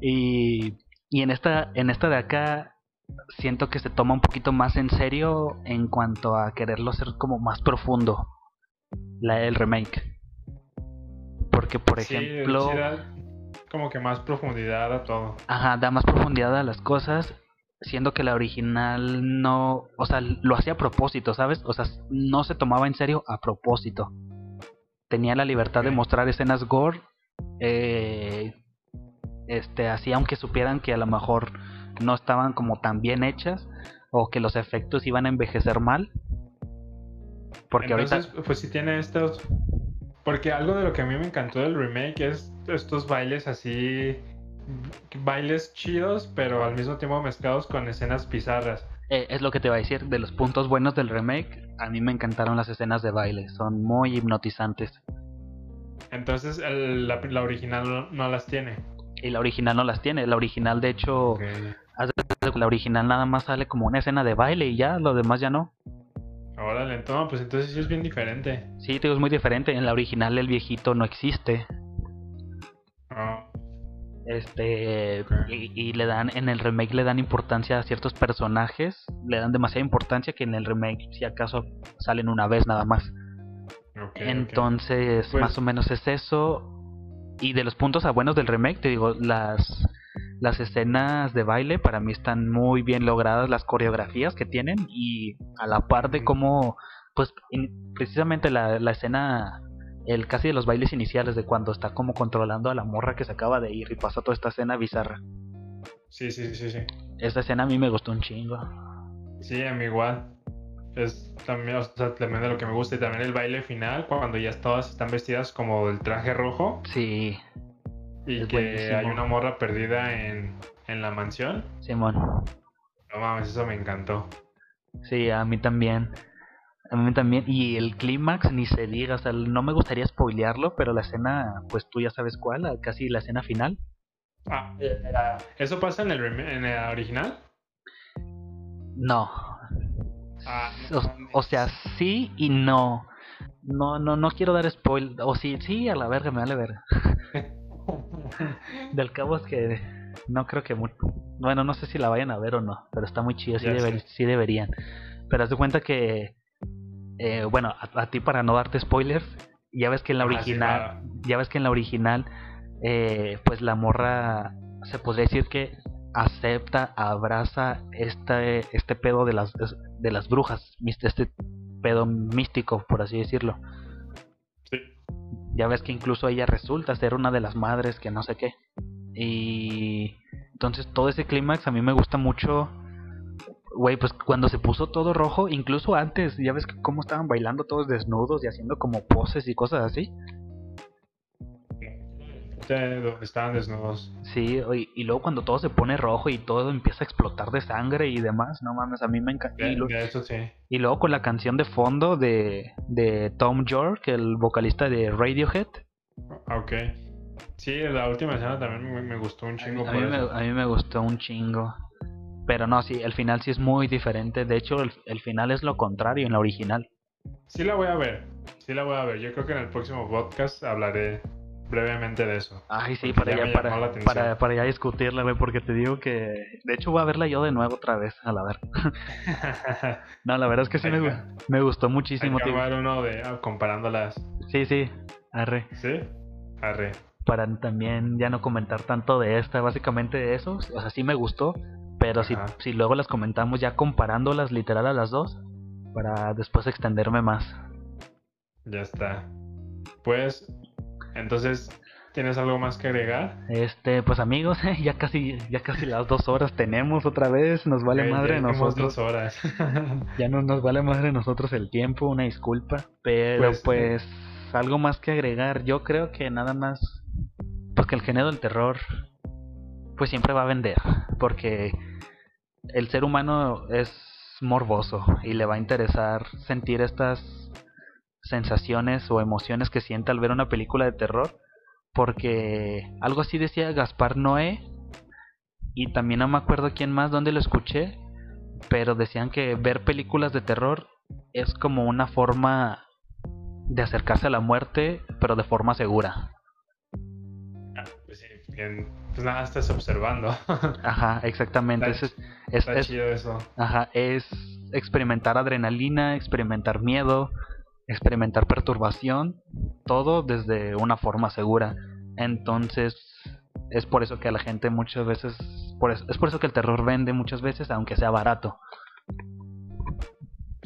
y, y en esta, en esta de acá siento que se toma un poquito más en serio en cuanto a quererlo hacer como más profundo la, el remake porque por sí, ejemplo sí da como que más profundidad a todo ajá da más profundidad a las cosas siendo que la original no o sea lo hacía a propósito sabes o sea no se tomaba en serio a propósito. Tenía la libertad de mostrar escenas gore eh, este así aunque supieran que a lo mejor no estaban como tan bien hechas o que los efectos iban a envejecer mal. Porque Entonces, ahorita... pues si tiene estos... Porque algo de lo que a mí me encantó del remake es estos bailes así... Bailes chidos, pero al mismo tiempo mezclados con escenas bizarras. Eh, es lo que te iba a decir, de los puntos buenos del remake, a mí me encantaron las escenas de baile, son muy hipnotizantes. Entonces el, la, la, original no, no las tiene. Y la original no las tiene, la original de hecho... Okay. La original nada más sale como una escena de baile y ya, lo demás ya no. Órale, entonces, pues entonces sí es bien diferente. Sí, te digo, es muy diferente. En la original el viejito no existe. Oh. Este. Y, y, le dan. En el remake le dan importancia a ciertos personajes. Le dan demasiada importancia que en el remake, si acaso, salen una vez nada más. Okay, Entonces, okay. Pues... más o menos es eso. Y de los puntos a buenos del remake, te digo, las las escenas de baile para mí están muy bien logradas las coreografías que tienen y a la par de cómo pues precisamente la, la, escena el casi de los bailes iniciales de cuando está como controlando a la morra que se acaba de ir y pasa toda esta escena bizarra sí sí sí sí esta escena a mí me gustó un chingo sí a mí igual es también, o sea, también de lo que me gusta y también el baile final cuando ya todas están vestidas como del traje rojo sí y es que buenísimo. hay una morra perdida en, en la mansión. Simón. No mames, eso me encantó. Sí, a mí también. A mí también. Y el clímax ni se diga. O sea, no me gustaría spoilearlo, pero la escena, pues tú ya sabes cuál, casi la escena final. Ah, ¿eso pasa en el, en el original? No. Ah, no o, o, sea, sí y no. No, no, no quiero dar spoil. O sí, sí, a la verga, me vale verga. *laughs* Del cabo es que no creo que. Bueno, no sé si la vayan a ver o no, pero está muy chida, sí, deber, sí deberían. Pero haz de cuenta que, eh, bueno, a, a, ti para no darte spoilers, ya ves que en la original, ah, sí, ya ves que en la original, eh, pues la morra se podría decir que acepta, abraza este, este pedo de las, de las brujas, este pedo místico, por así decirlo. Sí. Ya ves que incluso ella resulta ser una de las madres que no sé qué. Y entonces todo ese clímax a mí me gusta mucho. Güey, pues cuando se puso todo rojo, incluso antes, ya ves cómo estaban bailando todos desnudos y haciendo como poses y cosas así. estaban desnudos. Sí, y, y, luego cuando todo se pone rojo y todo empieza a explotar de sangre y demás, no mames, a mí me encanta. Y, eso sí. y luego con la canción de fondo de, de Tom York, el vocalista de Radiohead. Ok. Sí, la última escena también me, me gustó un chingo. A mí, a, mí me, a mí, me, gustó un chingo. Pero no, sí, el final sí es muy diferente. De hecho, el, el final es lo contrario en la original. Sí la voy a ver, sí la voy a ver. Yo creo que en el próximo podcast hablaré brevemente de eso. Ay, sí, para ya, para, para, para, ya discutirla, güey, porque te digo que... De hecho, voy a verla yo de nuevo otra vez, a la ver. *laughs* no, la verdad es que sí me, me, gustó muchísimo. Hay que uno de ah, comparándolas. Sí, sí, arre. ¿Sí? Arre. para también ya no comentar tanto de esta, básicamente de eso. O sea, sí me gustó, pero si, si luego las comentamos ya comparándolas literal a las dos, para después extenderme más. Ya está. Pues, entonces, ¿tienes algo más que agregar? Este, pues amigos, *laughs* ya casi, ya casi las dos horas tenemos otra vez, nos vale madre ya nosotros. dos horas. *laughs* Ya no nos vale madre nosotros el tiempo, una disculpa. Pero Pues, pues, algo más que agregar. Yo creo que nada más. Pues que el género del terror. Pues siempre va a vender. Porque el ser humano es morboso. Y le va a interesar sentir estas sensaciones o emociones que siente al ver una película de terror. Porque algo así decía Gaspar Noé. Y también no me acuerdo quién más, dónde lo escuché pero decían que ver películas de terror es como una forma de acercarse a la muerte, pero de forma segura. Ah, pues sí. Pues nada, estás observando. *laughs* Ajá, exactamente. Está- Es, es, Está es- chido eso. ajá, es experimentar adrenalina, experimentar miedo, experimentar perturbación, todo desde una forma segura. Entonces, es por eso que a la gente muchas veces, por eso- es por eso que el terror vende muchas veces, aunque sea barato.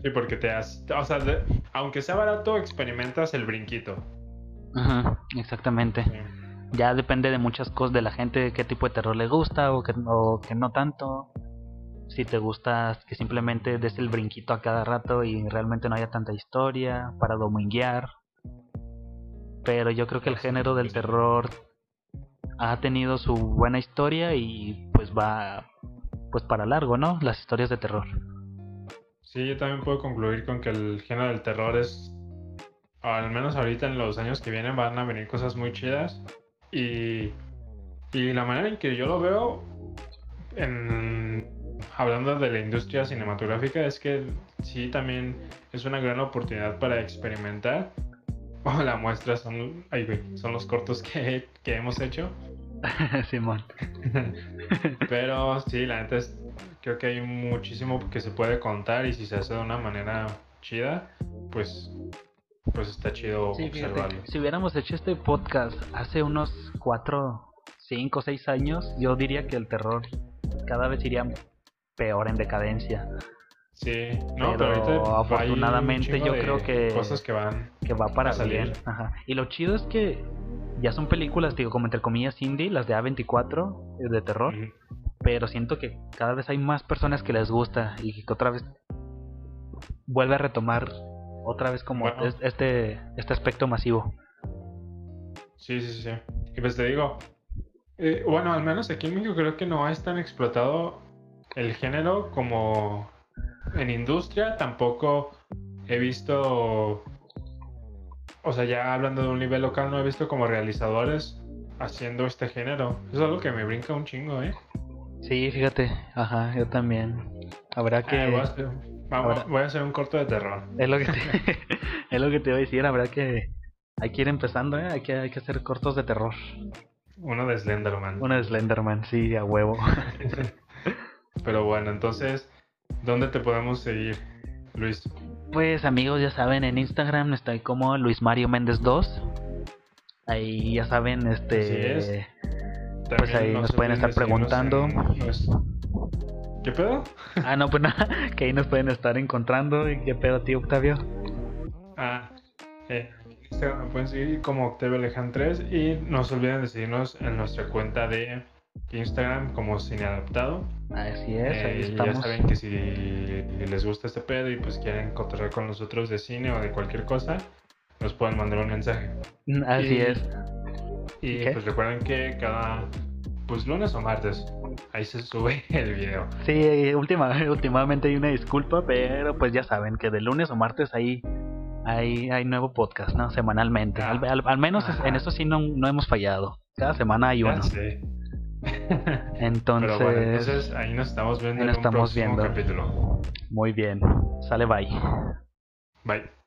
Sí, porque te has... O sea, de- aunque sea barato, experimentas el brinquito. Ajá, exactamente. Sí. Ya depende de muchas cosas de la gente, qué tipo de terror le gusta o que, o que no tanto. Si te gusta que simplemente des el brinquito a cada rato y realmente no haya tanta historia para dominguear. Pero yo creo que el género del terror ha tenido su buena historia y pues va pues para largo, ¿no? Las historias de terror. Sí, yo también puedo concluir con que el género del terror es, al menos ahorita en los años que vienen van a venir cosas muy chidas y, y la manera en que yo lo veo, en, hablando de la industria cinematográfica, es que sí también es una gran oportunidad para experimentar. *laughs* O la muestra son, ay, güey, son los cortos que, que hemos hecho. *laughs* Simón. *laughs* Pero sí, la neta es, creo que hay muchísimo que se puede contar y si se hace de una manera chida, pues, pues está chido Sí, fíjate, observarlo. si hubiéramos hecho este podcast hace unos 4, 5, 6 años, yo diría que el terror cada vez iría peor en decadencia. Sí, no, pero, afortunadamente yo creo que- cosas que van. Que va para salir. bien. Ajá. Y lo chido es que ya son películas, digo, como entre comillas indie, las de A24 eh, de terror. Pero siento que cada vez hay más personas que les gusta y que otra vez vuelve a retomar otra vez como Bueno. es- este, este aspecto masivo. Sí, sí, sí. Y pues te digo, eh, bueno, al menos aquí en México creo que no es tan explotado el género como en industria. Tampoco he visto, o sea, ya hablando de un nivel local, no he visto como realizadores haciendo este género. Eso es algo que me brinca un chingo, ¿eh? Sí, fíjate, ajá, yo también. Habrá que... Ah, hacer, vamos, ahora- voy a hacer un corto de terror. Es lo que te, *laughs* es lo que te iba a decir, habrá que hay que ir empezando, ¿eh? Hay que, hay que hacer cortos de terror. Uno de Slenderman. Uno de Slenderman, sí, a huevo. *laughs* Pero bueno, entonces, ¿dónde te podemos seguir, Luis? Pues amigos, ya saben, en Instagram estoy como Luis Mario Méndez 2. Ahí ya saben, este... Es. Pues ahí no nos pueden estar preguntando. en ¿Qué pedo? Ah, no, pues nada, *laughs* que ahí nos pueden estar encontrando. ¿Y qué pedo, tío Octavio? Ah, eh, Instagram me pueden seguir como Octavio Alejan 3 y no se olviden de seguirnos en nuestra cuenta de Instagram como Cineadaptado. Así es, ahí Eh, ya estamos. saben que si les gusta este pedo y pues quieren cotorrear con nosotros de cine o de cualquier cosa, nos pueden mandar un mensaje. Mm, Así y- es. Y ¿Qué? pues recuerden que cada pues lunes o martes ahí se sube *laughs* el video. Sí, última, *laughs* últimamente hay una disculpa, pero pues ya saben que de lunes o martes ahí hay, hay nuevo podcast, ¿no? Semanalmente. Ah, Al, al- al menos ajá. en eso sí no, no hemos fallado. Cada semana hay uno. sé. Entonces, *laughs* Pero bueno, entonces ahí nos estamos viendo en nos un estamos próximo viendo. capítulo. muy bien. Sale bye. Bye.